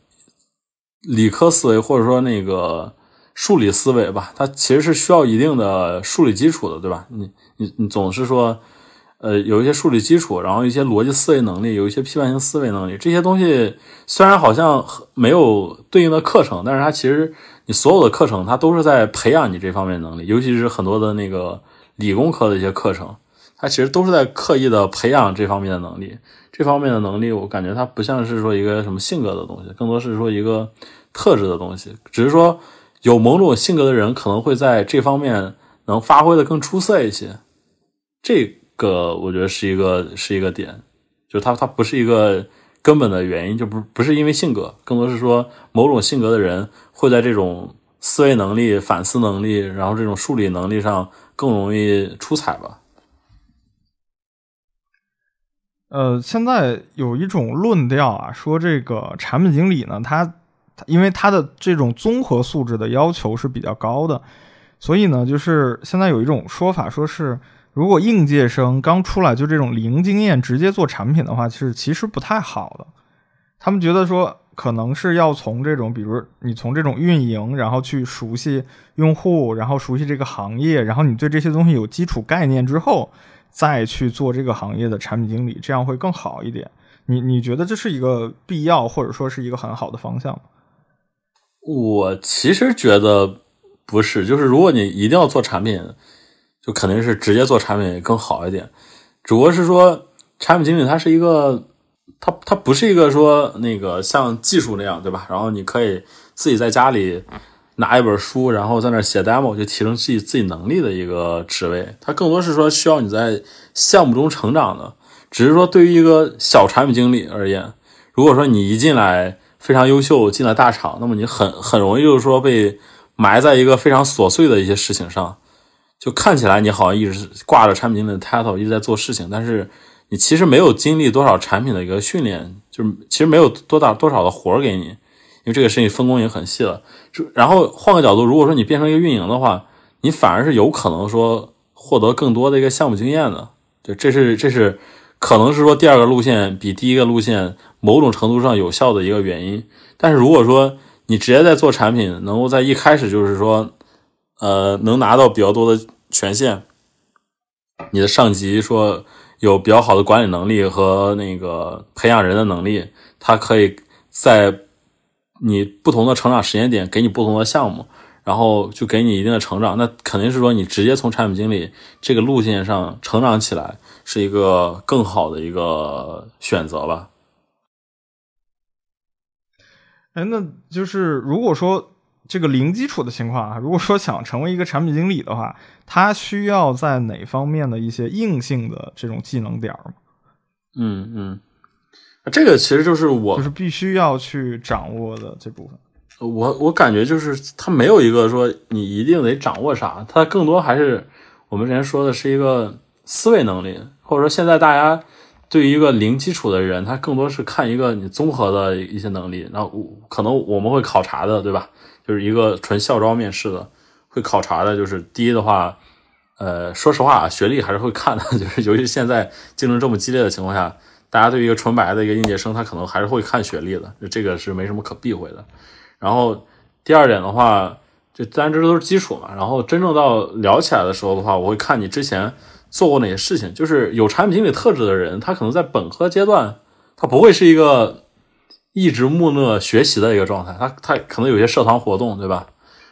理科思维，或者说那个数理思维吧，它其实是需要一定的数理基础的，对吧？你你你总是说。呃，有一些数理基础，然后一些逻辑思维能力，有一些批判性思维能力，这些东西虽然好像没有对应的课程，但是它其实你所有的课程它都是在培养你这方面能力，尤其是很多的那个理工科的一些课程，它其实都是在刻意的培养这方面的能力。这方面的能力，我感觉它不像是说一个什么性格的东西，更多是说一个特质的东西。只是说有某种性格的人可能会在这方面能发挥的更出色一些。这。个我觉得是一个是一个点，就他他不是一个根本的原因，就不不是因为性格，更多是说某种性格的人会在这种思维能力、反思能力，然后这种数理能力上更容易出彩吧。呃，现在有一种论调啊，说这个产品经理呢，他因为他的这种综合素质的要求是比较高的，所以呢，就是现在有一种说法，说是。如果应届生刚出来就这种零经验直接做产品的话，其实其实不太好的。他们觉得说，可能是要从这种，比如你从这种运营，然后去熟悉用户，然后熟悉这个行业，然后你对这些东西有基础概念之后，再去做这个行业的产品经理，这样会更好一点。你你觉得这是一个必要，或者说是一个很好的方向吗？我其实觉得不是，就是如果你一定要做产品。就肯定是直接做产品更好一点，只不过是说产品经理他是一个，他他不是一个说那个像技术那样，对吧？然后你可以自己在家里拿一本书，然后在那写 demo 就提升自己自己能力的一个职位。它更多是说需要你在项目中成长的。只是说对于一个小产品经理而言，如果说你一进来非常优秀，进了大厂，那么你很很容易就是说被埋在一个非常琐碎的一些事情上。就看起来你好像一直挂着产品经理的 title 一直在做事情，但是你其实没有经历多少产品的一个训练，就是其实没有多大多少的活给你，因为这个事情分工已经很细了。就然后换个角度，如果说你变成一个运营的话，你反而是有可能说获得更多的一个项目经验的。就这是这是可能是说第二个路线比第一个路线某种程度上有效的一个原因。但是如果说你直接在做产品，能够在一开始就是说。呃，能拿到比较多的权限，你的上级说有比较好的管理能力和那个培养人的能力，他可以在你不同的成长时间点给你不同的项目，然后就给你一定的成长。那肯定是说你直接从产品经理这个路线上成长起来，是一个更好的一个选择吧。哎，那就是如果说。这个零基础的情况啊，如果说想成为一个产品经理的话，他需要在哪方面的一些硬性的这种技能点吗？嗯嗯，这个其实就是我就是必须要去掌握的这部分。我我感觉就是他没有一个说你一定得掌握啥，他更多还是我们之前说的是一个思维能力，或者说现在大家对于一个零基础的人，他更多是看一个你综合的一些能力，然后可能我们会考察的，对吧？就是一个纯校招面试的，会考察的，就是第一的话，呃，说实话，学历还是会看的，就是尤其现在竞争这么激烈的情况下，大家对于一个纯白的一个应届生，他可能还是会看学历的，这个是没什么可避讳的。然后第二点的话，就当然这都是基础嘛。然后真正到聊起来的时候的话，我会看你之前做过哪些事情。就是有产品经理特质的人，他可能在本科阶段，他不会是一个。一直木讷学习的一个状态，他他可能有些社团活动，对吧？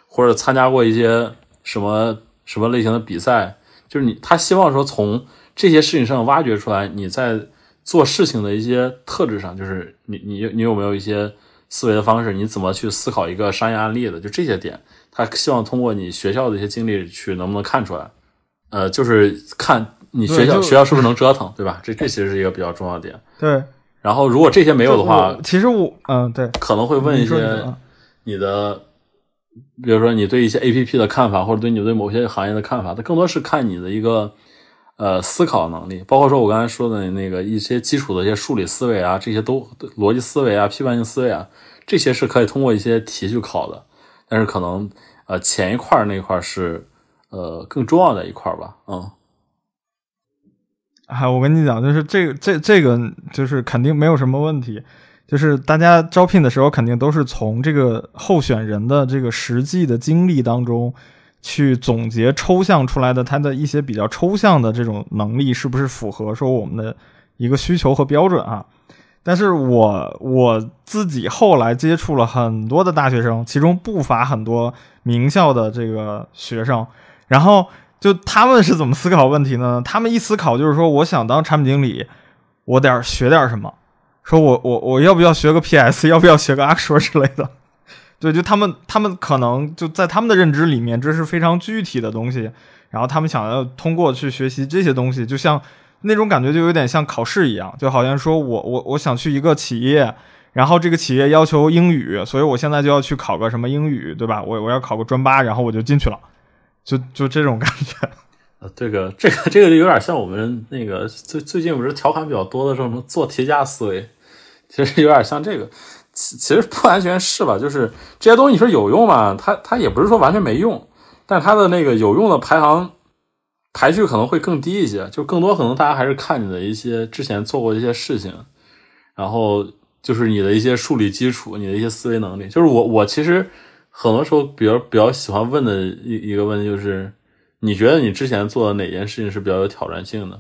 或者参加过一些什么什么类型的比赛，就是你他希望说从这些事情上挖掘出来你在做事情的一些特质上，就是你你你有没有一些思维的方式，你怎么去思考一个商业案例的，就这些点，他希望通过你学校的一些经历去能不能看出来，呃，就是看你学校学校是不是能折腾，对吧？这这其实是一个比较重要的点。对，然后如果这些没有的话，其实我嗯对，可能会问一些你的，比如说你对一些 A P P 的看法，或者对你对某些行业的看法，它更多是看你的一个呃思考能力，包括说我刚才说的那个一些基础的一些数理思维啊，这些都逻辑思维啊、批判性思维啊，这些是可以通过一些题去考的，但是可能呃前一块儿那块儿是呃更重要的一块儿吧，嗯。啊，我跟你讲，就是这个这这个就是肯定没有什么问题，就是大家招聘的时候肯定都是从这个候选人的这个实际的经历当中去总结抽象出来的他的一些比较抽象的这种能力是不是符合说我们的一个需求和标准啊？但是我我自己后来接触了很多的大学生，其中不乏很多名校的这个学生，然后。就他们是怎么思考问题呢？他们一思考就是说，我想当产品经理，我得学点什么。说我我我要不要学个 PS，要不要学个 Axure 之类的？对，就他们他们可能就在他们的认知里面，这是非常具体的东西。然后他们想要通过去学习这些东西，就像那种感觉，就有点像考试一样，就好像说我我我想去一个企业，然后这个企业要求英语，所以我现在就要去考个什么英语，对吧？我我要考个专八，然后我就进去了。就就这种感觉，呃，这个这个这个就有点像我们那个最最近不是调侃比较多的什么做题家思维，其实有点像这个，其其实不完全是吧？就是这些东西你说有用吗？它它也不是说完全没用，但它的那个有用的排行排序可能会更低一些，就更多可能大家还是看你的一些之前做过一些事情，然后就是你的一些数理基础，你的一些思维能力。就是我我其实。很多时候，比较比较喜欢问的一一个问题就是，你觉得你之前做的哪件事情是比较有挑战性的？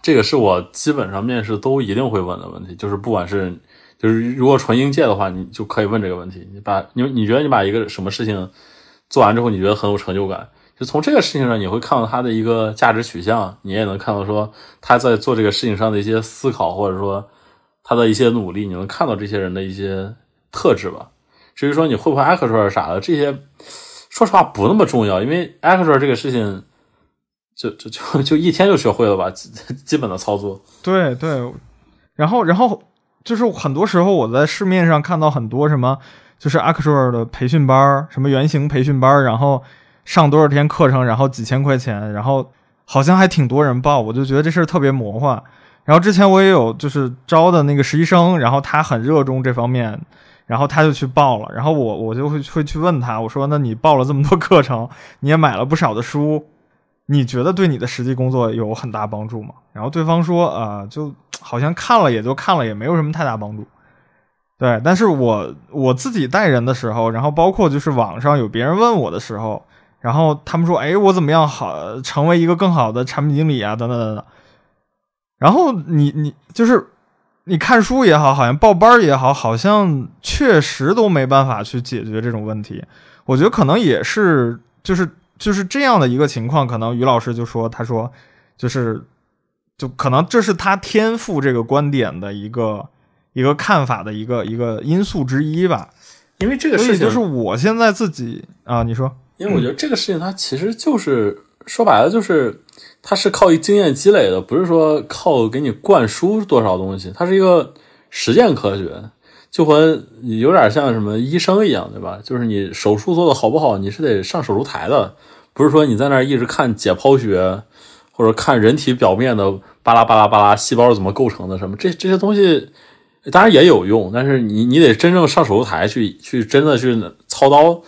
这个是我基本上面试都一定会问的问题，就是不管是就是如果纯应届的话，你就可以问这个问题。你把你你觉得你把一个什么事情做完之后，你觉得很有成就感？就从这个事情上，你会看到他的一个价值取向，你也能看到说他在做这个事情上的一些思考，或者说他的一些努力，你能看到这些人的一些特质吧。至于说你会不会 Axure 啥的，这些说实话不那么重要，因为 Axure 这个事情就就就就一天就学会了吧，基本的操作。对对，然后然后就是很多时候我在市面上看到很多什么，就是 Axure 的培训班，什么原型培训班，然后上多少天课程，然后几千块钱，然后好像还挺多人报，我就觉得这事儿特别魔幻。然后之前我也有就是招的那个实习生，然后他很热衷这方面。然后他就去报了，然后我我就会会去问他，我说：“那你报了这么多课程，你也买了不少的书，你觉得对你的实际工作有很大帮助吗？”然后对方说：“啊，就好像看了也就看了，也没有什么太大帮助。”对，但是我我自己带人的时候，然后包括就是网上有别人问我的时候，然后他们说：“哎，我怎么样好成为一个更好的产品经理啊？”等等等等。然后你你就是。你看书也好，好像报班也好，好像确实都没办法去解决这种问题。我觉得可能也是，就是就是这样的一个情况。可能于老师就说，他说，就是就可能这是他天赋这个观点的一个一个看法的一个一个因素之一吧。因为这个事情就是我现在自己啊，你说，因为我觉得这个事情它其实就是说白了就是。它是靠一经验积累的，不是说靠给你灌输多少东西，它是一个实践科学，就和有点像什么医生一样，对吧？就是你手术做的好不好，你是得上手术台的，不是说你在那儿一直看解剖学或者看人体表面的巴拉巴拉巴拉细胞怎么构成的什么这这些东西，当然也有用，但是你你得真正上手术台去去真的去操刀。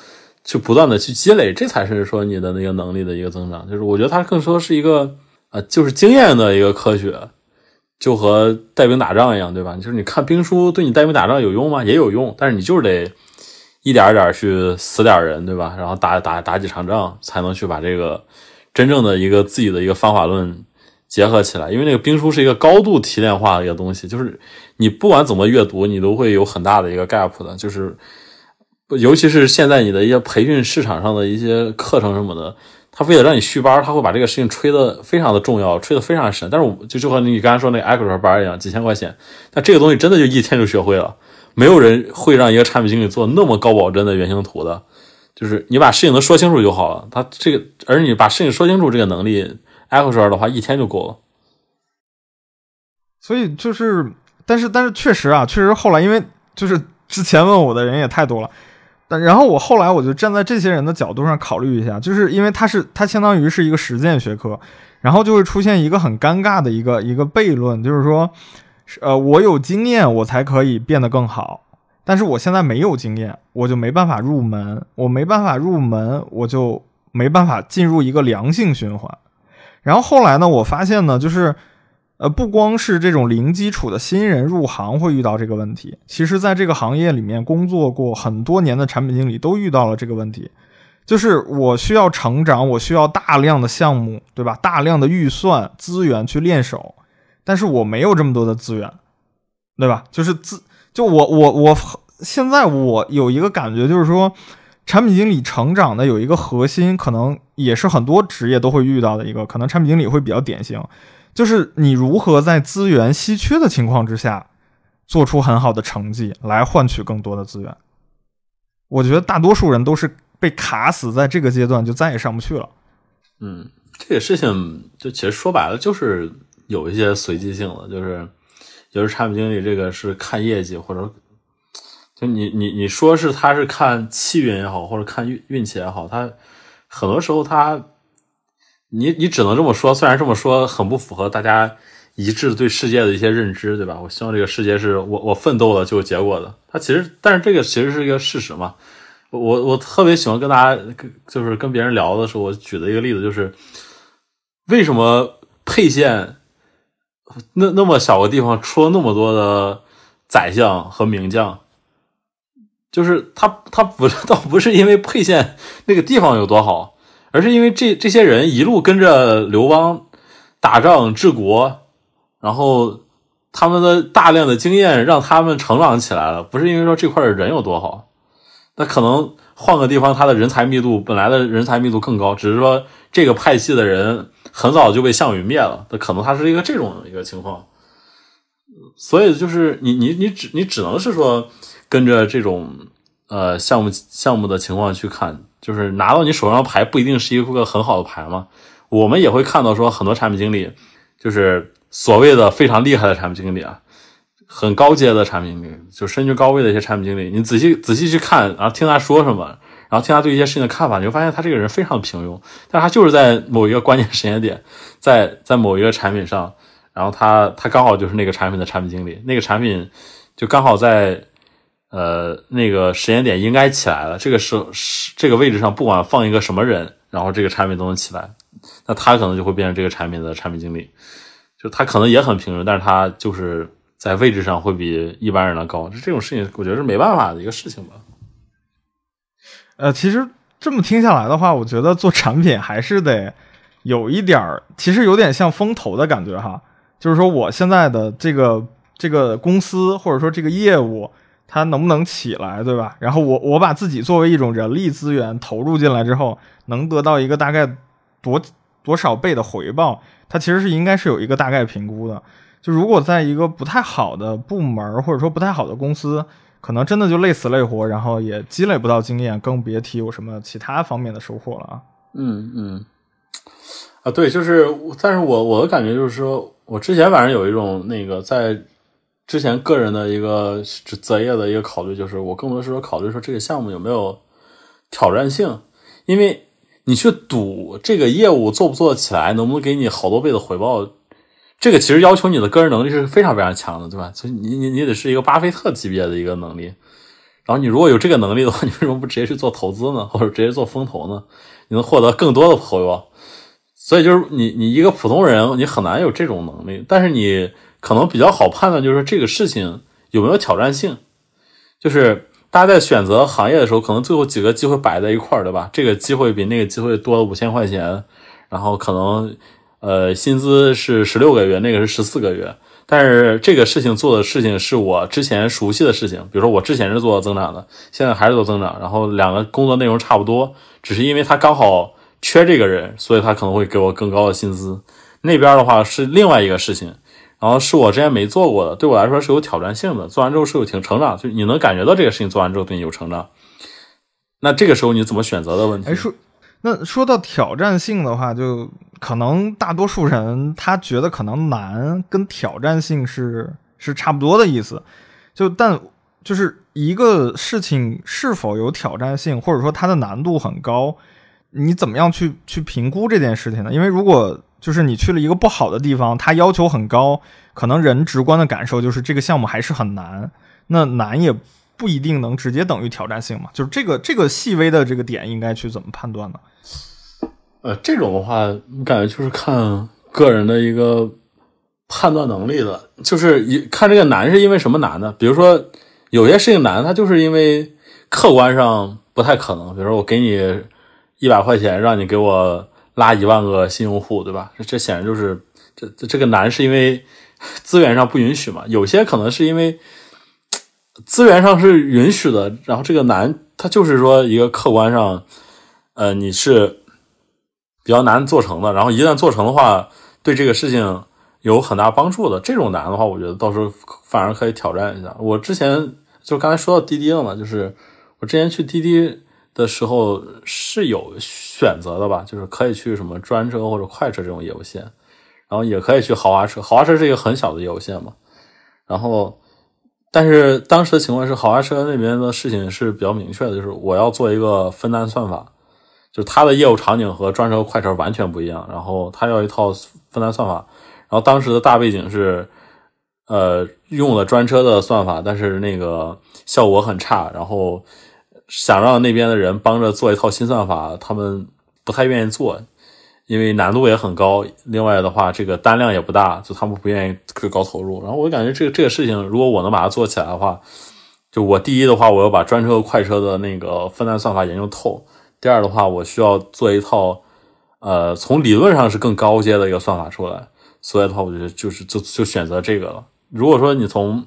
去不断的去积累，这才是说你的那个能力的一个增长。就是我觉得它更说是一个呃，就是经验的一个科学，就和带兵打仗一样，对吧？就是你看兵书对你带兵打仗有用吗？也有用，但是你就是得一点一点去死点人，对吧？然后打打打几场仗，才能去把这个真正的一个自己的一个方法论结合起来。因为那个兵书是一个高度提炼化的一个东西，就是你不管怎么阅读，你都会有很大的一个 gap 的，就是。尤其是现在你的一些培训市场上的一些课程什么的，他为了让你续班，他会把这个事情吹得非常的重要，吹得非常深。但是我就就和你刚才说那 Axure 班一样，几千块钱，但这个东西真的就一天就学会了。没有人会让一个产品经理做那么高保真的原型图的，就是你把事情能说清楚就好了。他这个，而你把事情说清楚这个能力 Excel 的话，一天就够了。所以就是，但是但是确实啊，确实后来因为就是之前问我的人也太多了，但然后我后来我就站在这些人的角度上考虑一下，就是因为它是它相当于是一个实践学科，然后就会出现一个很尴尬的一个一个悖论，就是说，呃，我有经验我才可以变得更好，但是我现在没有经验，我就没办法入门，我没办法入门，我就没办法进入一个良性循环。然后后来呢，我发现呢，就是。呃，不光是这种零基础的新人入行会遇到这个问题，其实在这个行业里面工作过很多年的产品经理都遇到了这个问题，就是我需要成长，我需要大量的项目，对吧？大量的预算资源去练手，但是我没有这么多的资源，对吧？就是资，就我我我现在我有一个感觉，就是说，产品经理成长的有一个核心，可能也是很多职业都会遇到的一个，可能产品经理会比较典型。就是你如何在资源稀缺的情况之下，做出很好的成绩来换取更多的资源？我觉得大多数人都是被卡死在这个阶段，就再也上不去了。嗯，这个事情就其实说白了就是有一些随机性的，就是有时产品经理这个是看业绩，或者就你你你说是他是看气运也好，或者看运运气也好，他很多时候他。你你只能这么说，虽然这么说很不符合大家一致对世界的一些认知，对吧？我希望这个世界是我我奋斗了就有结果的。它其实，但是这个其实是一个事实嘛。我我特别喜欢跟大家就是跟别人聊的时候，我举的一个例子就是，为什么沛县那那么小个地方出了那么多的宰相和名将？就是他他不 倒不是因为沛县那个地方有多好。而是因为这这些人一路跟着刘邦打仗治国，然后他们的大量的经验让他们成长起来了。不是因为说这块的人有多好，那可能换个地方，他的人才密度本来的人才密度更高，只是说这个派系的人很早就被项羽灭了，那可能他是一个这种一个情况。所以就是你你你只你只能是说跟着这种呃项目项目的情况去看。就是拿到你手上牌不一定是一个很好的牌嘛，我们也会看到说很多产品经理，就是所谓的非常厉害的产品经理啊，很高阶的产品经理，就身居高位的一些产品经理，你仔细仔细去看，然后听他说什么，然后听他对一些事情的看法，你会发现他这个人非常平庸，但他就是在某一个关键时间点，在在某一个产品上，然后他他刚好就是那个产品的产品经理，那个产品就刚好在。呃，那个时间点应该起来了。这个时候，这个位置上不管放一个什么人，然后这个产品都能起来。那他可能就会变成这个产品的产品经理。就他可能也很平庸，但是他就是在位置上会比一般人的高。这种事情，我觉得是没办法的一个事情吧。呃，其实这么听下来的话，我觉得做产品还是得有一点儿，其实有点像风投的感觉哈。就是说，我现在的这个这个公司或者说这个业务。它能不能起来，对吧？然后我我把自己作为一种人力资源投入进来之后，能得到一个大概多多少倍的回报？它其实是应该是有一个大概评估的。就如果在一个不太好的部门或者说不太好的公司，可能真的就累死累活，然后也积累不到经验，更别提有什么其他方面的收获了啊。嗯嗯，啊对，就是，但是我我的感觉就是说，我之前反正有一种那个在。之前个人的一个择业的一个考虑，就是我更多是说考虑说这个项目有没有挑战性，因为你去赌这个业务做不做得起来，能不能给你好多倍的回报，这个其实要求你的个人能力是非常非常强的，对吧？所以你你你得是一个巴菲特级别的一个能力，然后你如果有这个能力的话，你为什么不直接去做投资呢，或者直接做风投呢？你能获得更多的回报。所以就是你你一个普通人，你很难有这种能力，但是你。可能比较好判断，就是这个事情有没有挑战性。就是大家在选择行业的时候，可能最后几个机会摆在一块儿，对吧？这个机会比那个机会多了五千块钱，然后可能呃薪资是十六个月，那个是十四个月。但是这个事情做的事情是我之前熟悉的事情，比如说我之前是做增长的，现在还是做增长，然后两个工作内容差不多，只是因为他刚好缺这个人，所以他可能会给我更高的薪资。那边的话是另外一个事情。然后是我之前没做过的，对我来说是有挑战性的。做完之后是有挺成长，就你能感觉到这个事情做完之后对你有成长。那这个时候你怎么选择的问题？哎，说那说到挑战性的话，就可能大多数人他觉得可能难跟挑战性是是差不多的意思，就但就是一个事情是否有挑战性，或者说它的难度很高，你怎么样去去评估这件事情呢？因为如果就是你去了一个不好的地方，它要求很高，可能人直观的感受就是这个项目还是很难，那难也不一定能直接等于挑战性嘛，就是这个这个细微的这个点应该去怎么判断呢？呃，这种的话，你感觉就是看个人的一个判断能力的，就是一看这个难是因为什么难呢？比如说有些事情难，它就是因为客观上不太可能。比如说我给你一百块钱，让你给我拉一万个新用户，对吧？这这显然就是这这个难是因为 资源上不允许嘛。有些可能是因为资源上是允许的，然后这个难它就是说一个客观上，呃，你是。比较难做成的，然后一旦做成的话，对这个事情有很大帮助的这种难的话，我觉得到时候反而可以挑战一下。我之前就刚才说到滴滴了嘛，就是我之前去滴滴的时候是有选择的吧，就是可以去什么专车或者快车这种业务线，然后也可以去豪华车。豪华车是一个很小的业务线嘛，然后但是当时的情况是豪华车那边的事情是比较明确的，就是我要做一个分单算法。就是它的业务场景和专车、快车完全不一样，然后它要一套分单算法，然后当时的大背景是，呃，用了专车的算法，但是那个效果很差，然后想让那边的人帮着做一套新算法，他们不太愿意做，因为难度也很高，另外的话这个单量也不大，就他们不愿意去高投入。然后我感觉这个这个事情，如果我能把它做起来的话，就我第一的话，我要把专车和快车的那个分单算法研究透。第二的话，我需要做一套，呃，从理论上是更高阶的一个算法出来，所以的话，我觉得就是就就选择这个了。如果说你从，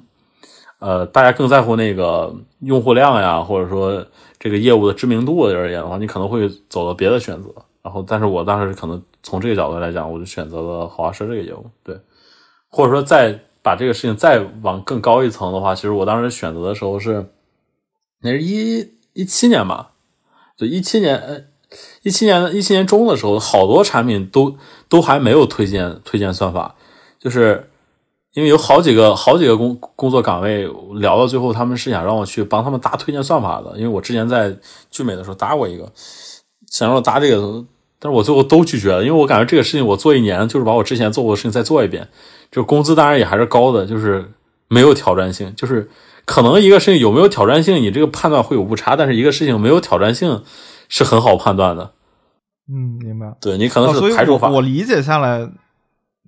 呃，大家更在乎那个用户量呀，或者说这个业务的知名度而言的话，你可能会走到别的选择。然后，但是我当时可能从这个角度来讲，我就选择了豪华车这个业务。对，或者说再把这个事情再往更高一层的话，其实我当时选择的时候是，那是一一七年吧。就一七年，呃，一七年一七年中的时候，好多产品都都还没有推荐推荐算法，就是因为有好几个好几个工工作岗位聊到最后，他们是想让我去帮他们搭推荐算法的，因为我之前在聚美的时候搭过一个，想让我搭这个，但是我最后都拒绝了，因为我感觉这个事情我做一年就是把我之前做过的事情再做一遍，就工资当然也还是高的，就是没有挑战性，就是。可能一个事情有没有挑战性，你这个判断会有误差，但是一个事情没有挑战性是很好判断的。嗯，明白。对你可能是排除法。我理解下来，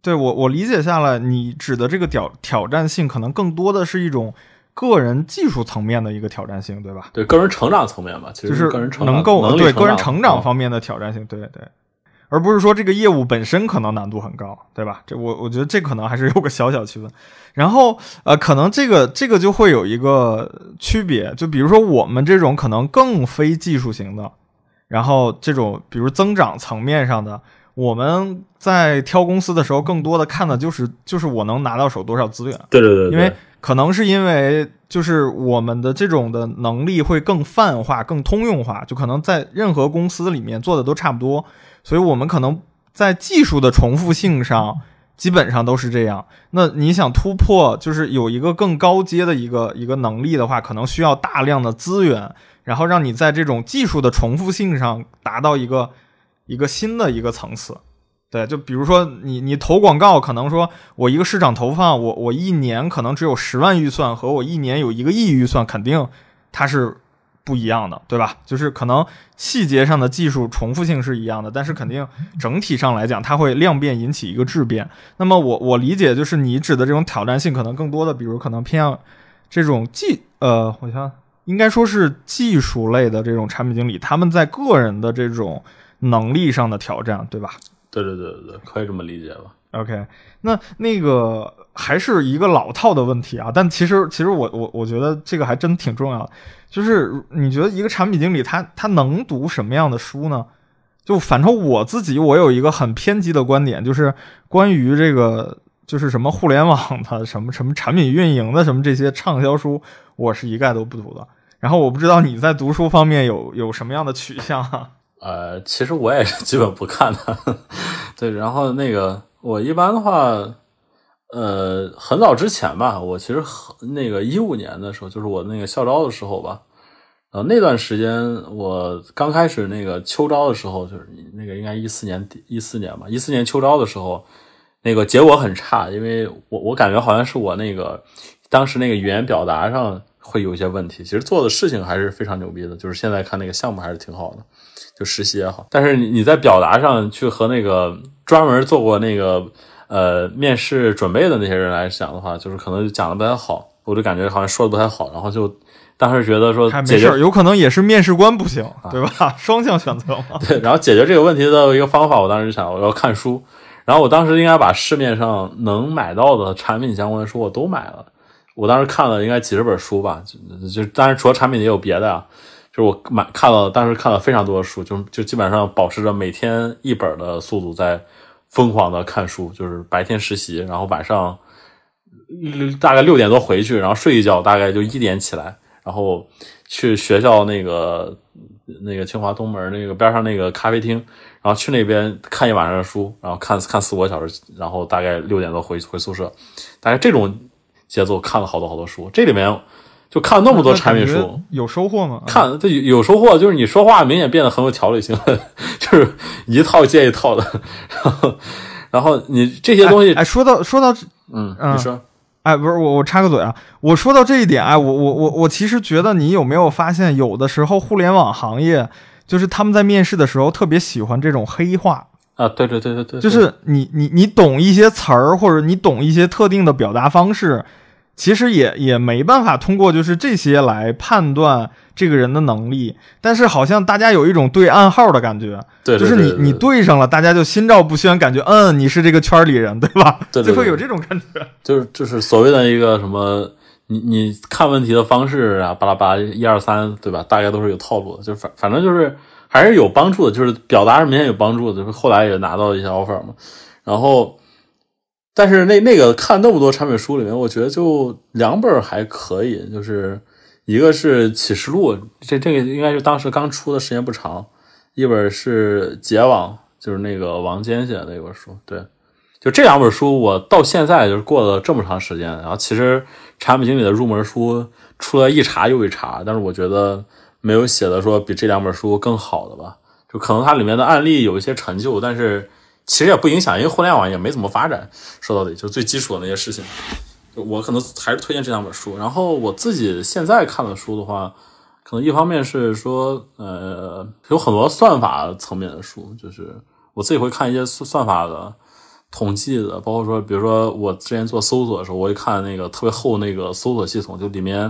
对我我理解下来，你指的这个挑挑战性，可能更多的是一种个人技术层面的一个挑战性，对吧？对，个人成长层面吧，其实是个人成能够对个人成长方面的挑战性，对对。而不是说这个业务本身可能难度很高，对吧？这我我觉得这可能还是有个小小区分。然后呃，可能这个这个就会有一个区别，就比如说我们这种可能更非技术型的，然后这种比如增长层面上的，我们在挑公司的时候，更多的看的就是就是我能拿到手多少资源。对对对。因为可能是因为就是我们的这种的能力会更泛化、更通用化，就可能在任何公司里面做的都差不多。所以，我们可能在技术的重复性上，基本上都是这样。那你想突破，就是有一个更高阶的一个一个能力的话，可能需要大量的资源，然后让你在这种技术的重复性上达到一个一个新的一个层次。对，就比如说你你投广告，可能说我一个市场投放，我我一年可能只有十万预算，和我一年有一个亿预算，肯定它是。不一样的，对吧？就是可能细节上的技术重复性是一样的，但是肯定整体上来讲，它会量变引起一个质变。那么我我理解就是你指的这种挑战性，可能更多的，比如可能偏向这种技呃，我想应该说是技术类的这种产品经理，他们在个人的这种能力上的挑战，对吧？对对对对对，可以这么理解吧？OK，那那个还是一个老套的问题啊，但其实其实我我我觉得这个还真挺重要的。就是你觉得一个产品经理他他能读什么样的书呢？就反正我自己我有一个很偏激的观点，就是关于这个就是什么互联网的 什么什么产品运营的什么这些畅销书，我是一概都不读的。然后我不知道你在读书方面有有什么样的取向？呃，其实我也是基本不看的。对，然后那个我一般的话，呃，很早之前吧，我其实很那个一五年的时候，就是我那个校招的时候吧，呃，那段时间我刚开始那个秋招的时候，就是那个应该一四年一四年吧，一四年秋招的时候，那个结果很差，因为我我感觉好像是我那个当时那个语言表达上会有一些问题，其实做的事情还是非常牛逼的，就是现在看那个项目还是挺好的。就实习也好，但是你你在表达上去和那个专门做过那个呃面试准备的那些人来讲的话，就是可能讲的不太好，我就感觉好像说的不太好，然后就当时觉得说解决有可能也是面试官不行，对吧？双向选择嘛。对，然后解决这个问题的一个方法，我当时就想我要看书，然后我当时应该把市面上能买到的产品相关的书我都买了，我当时看了应该几十本书吧，就就当然除了产品也有别的啊。就是我买看了，当时看了非常多的书，就就基本上保持着每天一本的速度在疯狂的看书。就是白天实习，然后晚上大概六点多回去，然后睡一觉，大概就一点起来，然后去学校那个那个清华东门那个边上那个咖啡厅，然后去那边看一晚上的书，然后看看四五个小时，然后大概六点多回回宿舍，大概这种节奏看了好多好多书，这里面。就看了那么多产品书，有收获吗？看，这有收获，就是你说话明显变得很有条理性，就是一套接一套的。然后，然后你这些东西，哎，说到说到，嗯，你说，哎，不是我，我插个嘴啊，我说到这一点，哎，我我我我其实觉得，你有没有发现，有的时候互联网行业就是他们在面试的时候特别喜欢这种黑话啊？对对对对对，就是你你你懂一些词儿，或者你懂一些特定的表达方式。其实也也没办法通过就是这些来判断这个人的能力，但是好像大家有一种对暗号的感觉，对，就是你你对上了，大家就心照不宣，感觉嗯你是这个圈里人，对吧？对，就会有这种感觉，就是就是所谓的一个什么，你你看问题的方式啊，巴拉巴拉一二三，对吧？大概都是有套路的，就反反正就是还是有帮助的，就是表达是明显有帮助的，就是后来也拿到一些 offer 嘛，然后。但是那那个看那么多产品书里面，我觉得就两本还可以，就是一个是启示录，这这个应该是当时刚出的时间不长，一本是结网，就是那个王坚写的那本书。对，就这两本书，我到现在就是过了这么长时间，然后其实产品经理的入门书出了一茬又一茬，但是我觉得没有写的说比这两本书更好的吧，就可能它里面的案例有一些陈旧，但是。其实也不影响，因为互联网也没怎么发展。说到底，就最基础的那些事情，我可能还是推荐这两本书。然后我自己现在看的书的话，可能一方面是说，呃，有很多算法层面的书，就是我自己会看一些算算法的统计的，包括说，比如说我之前做搜索的时候，我会看那个特别厚那个搜索系统，就里面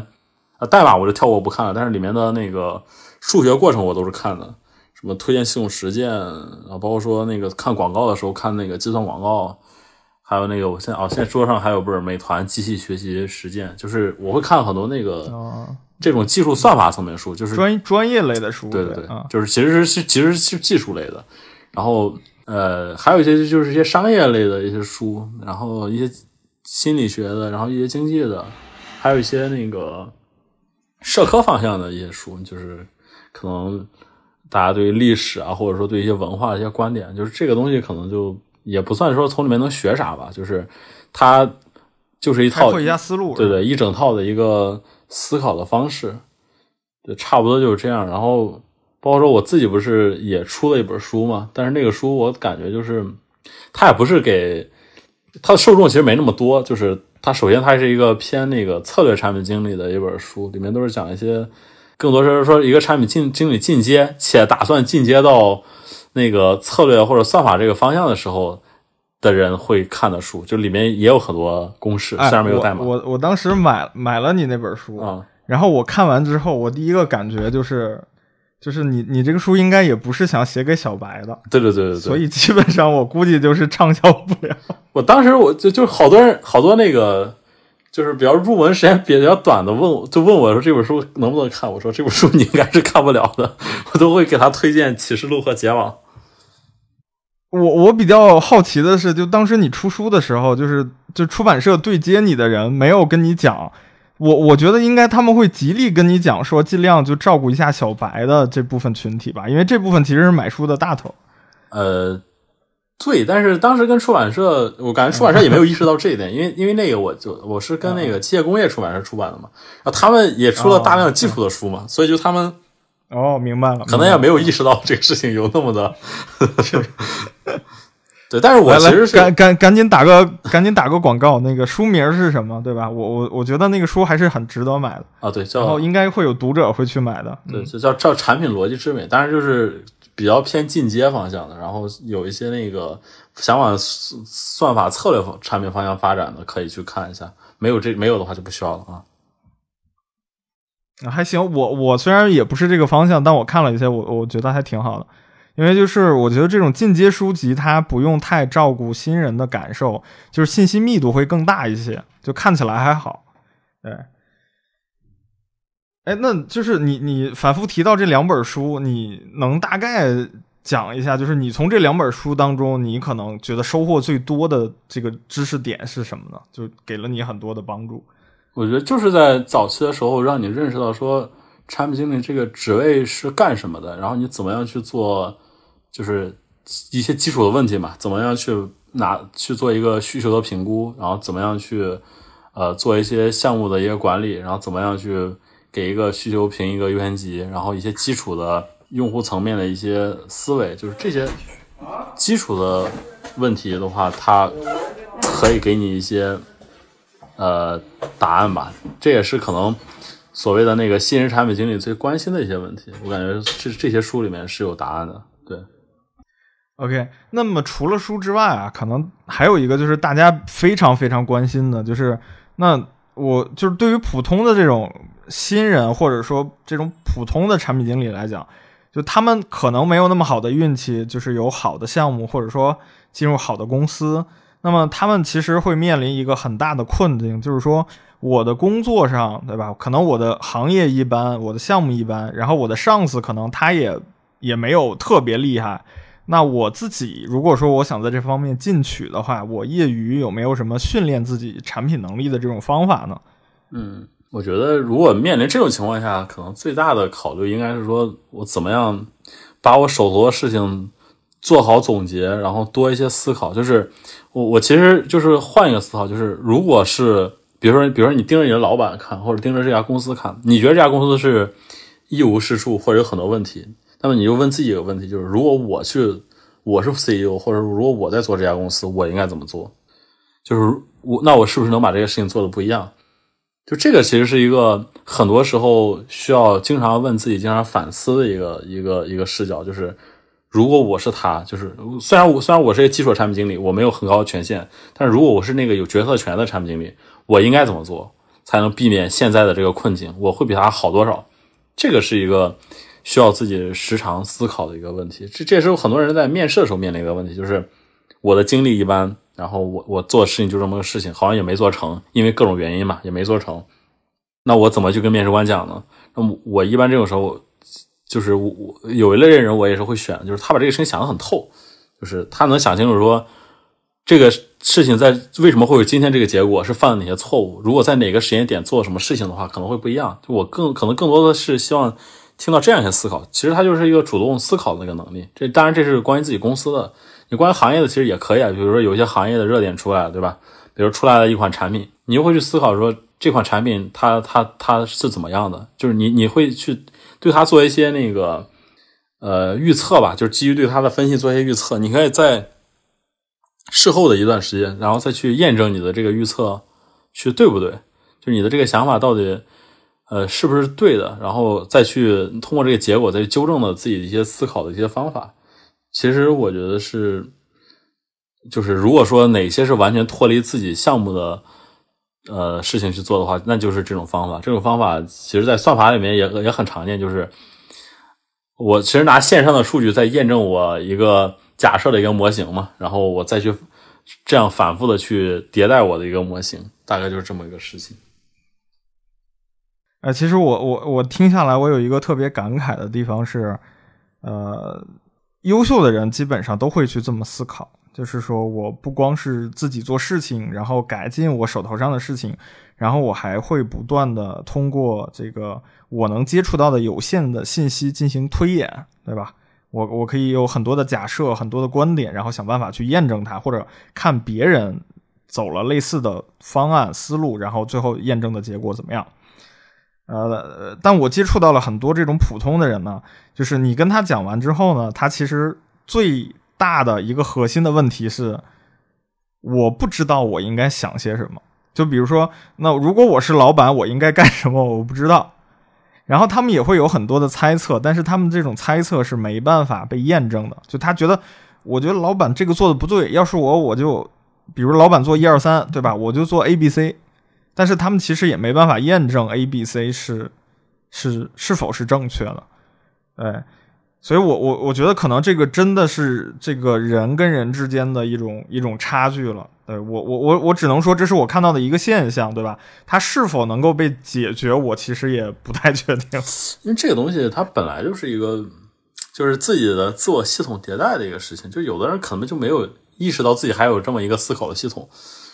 啊代码我就跳过不看了，但是里面的那个数学过程我都是看的。什么推荐系统实践啊，包括说那个看广告的时候看那个计算广告，还有那个我现在哦，现在桌上还有本美团机器学习实践，就是我会看很多那个这种技术算法层面书，就是专专业类的书，对对对，就是其实是其实是技术类的，然后呃还有一些就是一些商业类的一些书，然后一些心理学的，然后一些经济的，还有一些那个社科方向的一些书，就是可能。大家对于历史啊，或者说对一些文化的一些观点，就是这个东西可能就也不算说从里面能学啥吧，就是它就是一套一下思路，对对，一整套的一个思考的方式，对，差不多就是这样。然后包括说我自己不是也出了一本书嘛，但是那个书我感觉就是它也不是给它的受众其实没那么多，就是它首先它是一个偏那个策略产品经理的一本书，里面都是讲一些。更多是说一个产品经经理进阶，且打算进阶到那个策略或者算法这个方向的时候的人会看的书，就里面也有很多公式，虽然没有代码。我我当时买买了你那本书啊，然后我看完之后，我第一个感觉就是，就是你你这个书应该也不是想写给小白的，对对对对对，所以基本上我估计就是畅销不了。我当时我就就好多人好多那个。就是比较入门时间比较短的，问我就问我说这本书能不能看？我说这本书你应该是看不了的，我都会给他推荐《启示录》和《结网》。我我比较好奇的是，就当时你出书的时候，就是就出版社对接你的人没有跟你讲，我我觉得应该他们会极力跟你讲，说尽量就照顾一下小白的这部分群体吧，因为这部分其实是买书的大头。呃，对，但是当时跟出版社，我感觉出版社也没有意识到这一点，因为因为那个我就我是跟那个机械工业出版社出版的嘛，然后他们也出了大量基础的书嘛，所以就他们哦，明白了，可能也没有意识到这个事情有那么的。对，但是我其实是赶赶赶紧打个赶紧打个广告，那个书名是什么，对吧？我我我觉得那个书还是很值得买的啊，对，然后应该会有读者会去买的，对，就叫叫产品逻辑之美，当然就是比较偏进阶方向的，然后有一些那个想往算法策略方产品方向发展的，可以去看一下。没有这没有的话就不需要了啊。还行，我我虽然也不是这个方向，但我看了一些，我我觉得还挺好的。因为就是我觉得这种进阶书籍，它不用太照顾新人的感受，就是信息密度会更大一些，就看起来还好。对，哎，那就是你你反复提到这两本书，你能大概讲一下，就是你从这两本书当中，你可能觉得收获最多的这个知识点是什么呢？就给了你很多的帮助。我觉得就是在早期的时候，让你认识到说产品经理这个职位是干什么的，然后你怎么样去做。就是一些基础的问题嘛，怎么样去拿去做一个需求的评估，然后怎么样去呃做一些项目的一个管理，然后怎么样去给一个需求评一个优先级，然后一些基础的用户层面的一些思维，就是这些基础的问题的话，它可以给你一些呃答案吧。这也是可能所谓的那个新人产品经理最关心的一些问题。我感觉这这些书里面是有答案的，对。OK，那么除了书之外啊，可能还有一个就是大家非常非常关心的，就是那我就是对于普通的这种新人或者说这种普通的产品经理来讲，就他们可能没有那么好的运气，就是有好的项目或者说进入好的公司，那么他们其实会面临一个很大的困境，就是说我的工作上，对吧？可能我的行业一般，我的项目一般，然后我的上司可能他也也没有特别厉害。那我自己如果说我想在这方面进取的话，我业余有没有什么训练自己产品能力的这种方法呢？嗯，我觉得如果面临这种情况下，可能最大的考虑应该是说我怎么样把我手头的事情做好总结，然后多一些思考。就是我我其实就是换一个思考，就是如果是比如说比如说你盯着你的老板看，或者盯着这家公司看，你觉得这家公司是一无是处，或者有很多问题。那么你就问自己一个问题，就是如果我去，我是 CEO，或者如果我在做这家公司，我应该怎么做？就是我，那我是不是能把这个事情做的不一样？就这个其实是一个很多时候需要经常问自己、经常反思的一个一个一个视角。就是如果我是他，就是虽然我虽然我是一个基础产品经理，我没有很高的权限，但是如果我是那个有决策权的产品经理，我应该怎么做才能避免现在的这个困境？我会比他好多少？这个是一个。需要自己时常思考的一个问题，这这也是很多人在面试的时候面临一个问题，就是我的经历一般，然后我我做事情就这么个事情，好像也没做成，因为各种原因嘛，也没做成。那我怎么去跟面试官讲呢？那么我一般这种时候，就是我我有一类人，我也是会选，就是他把这个事情想得很透，就是他能想清楚说这个事情在为什么会有今天这个结果，是犯了哪些错误，如果在哪个时间点做什么事情的话，可能会不一样。就我更可能更多的是希望。听到这样一些思考，其实他就是一个主动思考的那个能力。这当然这是关于自己公司的，你关于行业的其实也可以啊。比如说有些行业的热点出来了，对吧？比如出来了一款产品，你就会去思考说这款产品它它它是怎么样的？就是你你会去对它做一些那个呃预测吧，就是基于对它的分析做一些预测。你可以在事后的一段时间，然后再去验证你的这个预测去对不对？就是你的这个想法到底。呃，是不是对的？然后再去通过这个结果，再去纠正的自己的一些思考的一些方法。其实我觉得是，就是如果说哪些是完全脱离自己项目的呃事情去做的话，那就是这种方法。这种方法其实，在算法里面也也很常见，就是我其实拿线上的数据在验证我一个假设的一个模型嘛，然后我再去这样反复的去迭代我的一个模型，大概就是这么一个事情。呃，其实我我我听下来，我有一个特别感慨的地方是，呃，优秀的人基本上都会去这么思考，就是说我不光是自己做事情，然后改进我手头上的事情，然后我还会不断的通过这个我能接触到的有限的信息进行推演，对吧？我我可以有很多的假设、很多的观点，然后想办法去验证它，或者看别人走了类似的方案思路，然后最后验证的结果怎么样。呃，但我接触到了很多这种普通的人呢，就是你跟他讲完之后呢，他其实最大的一个核心的问题是，我不知道我应该想些什么。就比如说，那如果我是老板，我应该干什么？我不知道。然后他们也会有很多的猜测，但是他们这种猜测是没办法被验证的。就他觉得，我觉得老板这个做的不对，要是我，我就比如老板做一二三，对吧？我就做 A B C。但是他们其实也没办法验证 A、B、C 是是是否是正确的，对，所以我我我觉得可能这个真的是这个人跟人之间的一种一种差距了。对我我我我只能说这是我看到的一个现象，对吧？它是否能够被解决，我其实也不太确定。因为这个东西它本来就是一个就是自己的自我系统迭代的一个事情，就有的人可能就没有意识到自己还有这么一个思考的系统，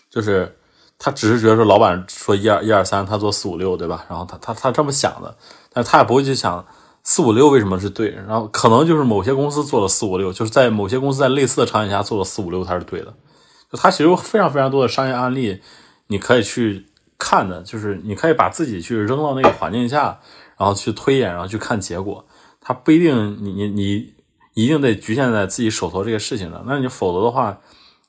就是。他只是觉得说，老板说一二一二三，他做四五六，对吧？然后他他他这么想的，但是他也不会去想四五六为什么是对。然后可能就是某些公司做了四五六，就是在某些公司在类似的场景下做了四五六，它是对的。就他其实有非常非常多的商业案例，你可以去看的，就是你可以把自己去扔到那个环境下，然后去推演，然后去看结果。他不一定你你你一定得局限在自己手头这个事情上，那你否则的话，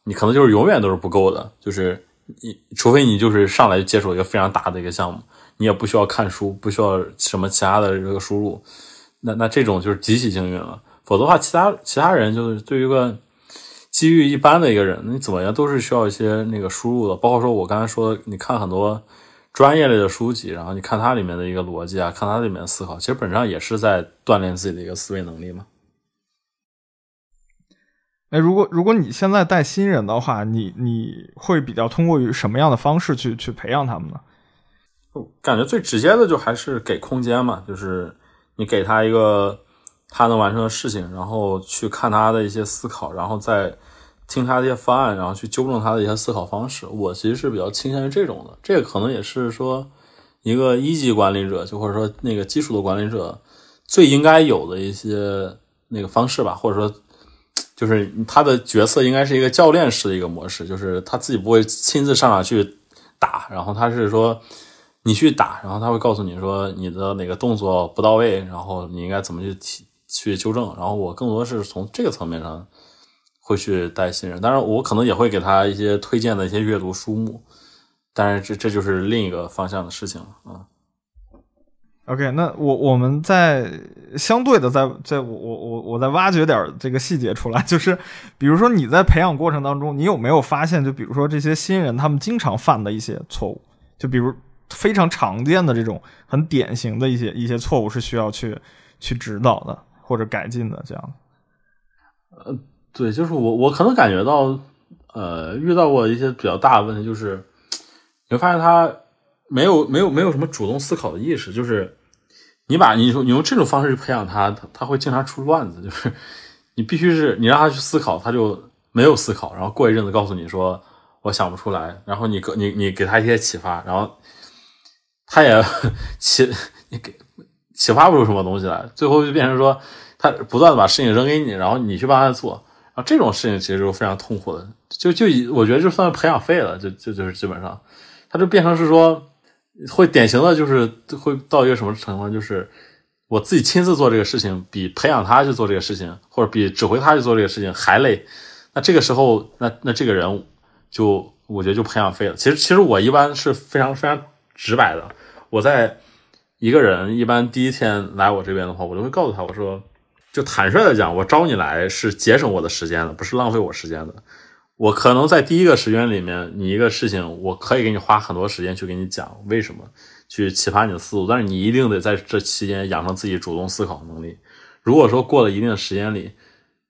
你可能就是永远都是不够的，就是。你除非你就是上来就接手一个非常大的一个项目，你也不需要看书，不需要什么其他的这个输入，那那这种就是极其幸运了。否则的话，其他其他人就是对于一个机遇一般的一个人，你怎么样都是需要一些那个输入的。包括说我刚才说，你看很多专业类的书籍，然后你看它里面的一个逻辑啊，看它里面的思考，其实本质上也是在锻炼自己的一个思维能力嘛。哎，如果如果你现在带新人的话，你你会比较通过于什么样的方式去去培养他们呢？感觉最直接的就还是给空间嘛，就是你给他一个他能完成的事情，然后去看他的一些思考，然后再听他的一些方案，然后去纠正他的一些思考方式。我其实是比较倾向于这种的，这个可能也是说一个一级管理者，就或者说那个基础的管理者最应该有的一些那个方式吧，或者说。就是他的角色应该是一个教练式的一个模式，就是他自己不会亲自上场去打，然后他是说你去打，然后他会告诉你说你的哪个动作不到位，然后你应该怎么去去纠正。然后我更多是从这个层面上会去带新人，当然我可能也会给他一些推荐的一些阅读书目，但是这这就是另一个方向的事情了啊。OK，那我我们在相对的在在我我我我在挖掘点这个细节出来，就是比如说你在培养过程当中，你有没有发现，就比如说这些新人他们经常犯的一些错误，就比如非常常见的这种很典型的一些一些错误是需要去去指导的或者改进的这样。呃，对，就是我我可能感觉到，呃，遇到过一些比较大的问题，就是你会发现他。没有没有没有什么主动思考的意识，就是你把你说你用这种方式去培养他，他他会经常出乱子。就是你必须是你让他去思考，他就没有思考，然后过一阵子告诉你说我想不出来，然后你你你给他一些启发，然后他也 启你给启发不出什么东西来，最后就变成说他不断的把事情扔给你，然后你去帮他做，然后这种事情其实是非常痛苦的，就就以我觉得就算培养废了，就就就是基本上，他就变成是说。会典型的就是会到一个什么程度，就是我自己亲自做这个事情，比培养他去做这个事情，或者比指挥他去做这个事情还累。那这个时候，那那这个人就我觉得就培养废了。其实其实我一般是非常非常直白的。我在一个人一般第一天来我这边的话，我就会告诉他，我说就坦率的讲，我招你来是节省我的时间的，不是浪费我时间的。我可能在第一个时间里面，你一个事情，我可以给你花很多时间去给你讲为什么，去启发你的思路。但是你一定得在这期间养成自己主动思考能力。如果说过了一定的时间里，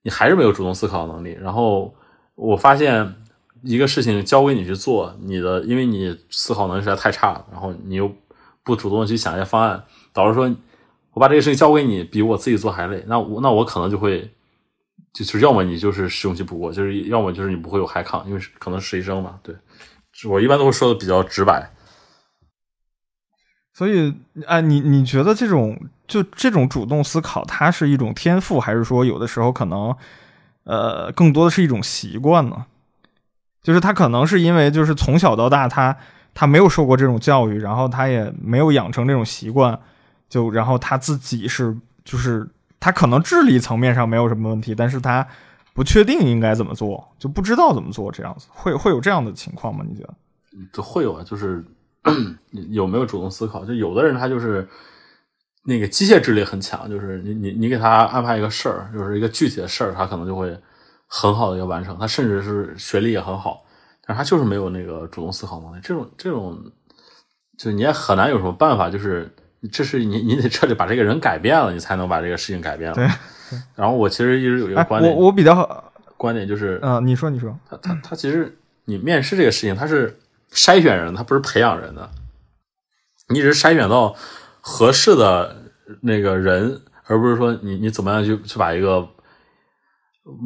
你还是没有主动思考能力，然后我发现一个事情交给你去做，你的因为你思考能力实在太差了，然后你又不主动去想一些方案，导致说我把这个事情交给你，比我自己做还累。那我那我可能就会。就是要么你就是试用期不过，就是要么就是你不会有海抗，因为可能实习生嘛。对，我一般都会说的比较直白。所以，哎，你你觉得这种就这种主动思考，它是一种天赋，还是说有的时候可能，呃，更多的是一种习惯呢？就是他可能是因为就是从小到大他他没有受过这种教育，然后他也没有养成这种习惯，就然后他自己是就是他可能智力层面上没有什么问题，但是他不确定应该怎么做，就不知道怎么做，这样子会会有这样的情况吗？你觉得？就会有啊，就是。有没有主动思考？就有的人他就是那个机械智力很强，就是你你你给他安排一个事儿，就是一个具体的事儿，他可能就会很好的一个完成。他甚至是学历也很好，但他就是没有那个主动思考能力。这种这种，就你也很难有什么办法。就是这是你你得彻底把这个人改变了，你才能把这个事情改变了。对。然后我其实一直有一个观点，我我比较观点就是，嗯，你说你说，他他他其实你面试这个事情，他是。筛选人，他不是培养人的，你只是筛选到合适的那个人，而不是说你你怎么样去去把一个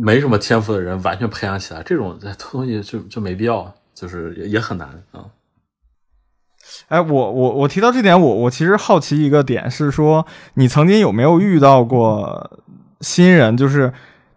没什么天赋的人完全培养起来，这种东西就就没必要，就是也也很难啊。哎，我我我提到这点，我我其实好奇一个点是说，你曾经有没有遇到过新人，就是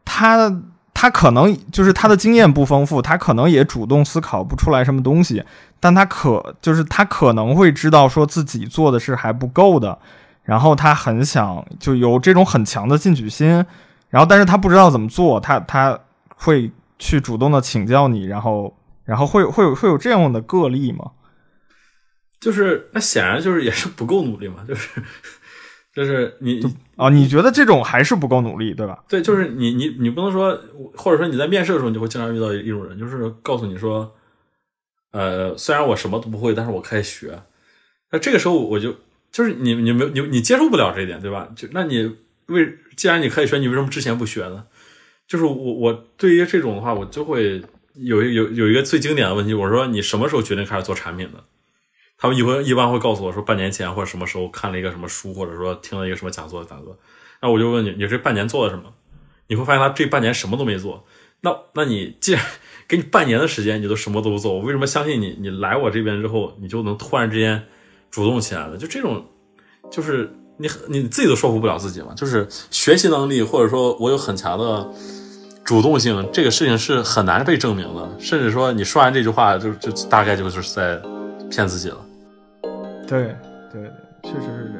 他。他可能就是他的经验不丰富，他可能也主动思考不出来什么东西，但他可就是他可能会知道说自己做的是还不够的，然后他很想就有这种很强的进取心，然后但是他不知道怎么做，他他会去主动的请教你，然后然后会会有会有这样的个例吗？就是那显然就是也是不够努力嘛，就是。就是你啊，你觉得这种还是不够努力，对吧？对，就是你你你不能说，或者说你在面试的时候，你会经常遇到一种人，就是告诉你说，呃，虽然我什么都不会，但是我可以学。那这个时候我就就是你你没你你接受不了这一点，对吧？就那你为既然你可以学，你为什么之前不学呢？就是我我对于这种的话，我就会有有有一个最经典的问题，我说你什么时候决定开始做产品的？他们一般一般会告诉我说，半年前或者什么时候看了一个什么书，或者说听了一个什么讲座的，讲座。那我就问你，你这半年做了什么？你会发现他这半年什么都没做。那那你既然给你半年的时间，你都什么都不做，我为什么相信你？你来我这边之后，你就能突然之间主动起来了？就这种，就是你你自己都说服不了自己嘛。就是学习能力，或者说我有很强的主动性，这个事情是很难被证明的。甚至说你说完这句话，就就大概就是在骗自己了。对对，确实是这样。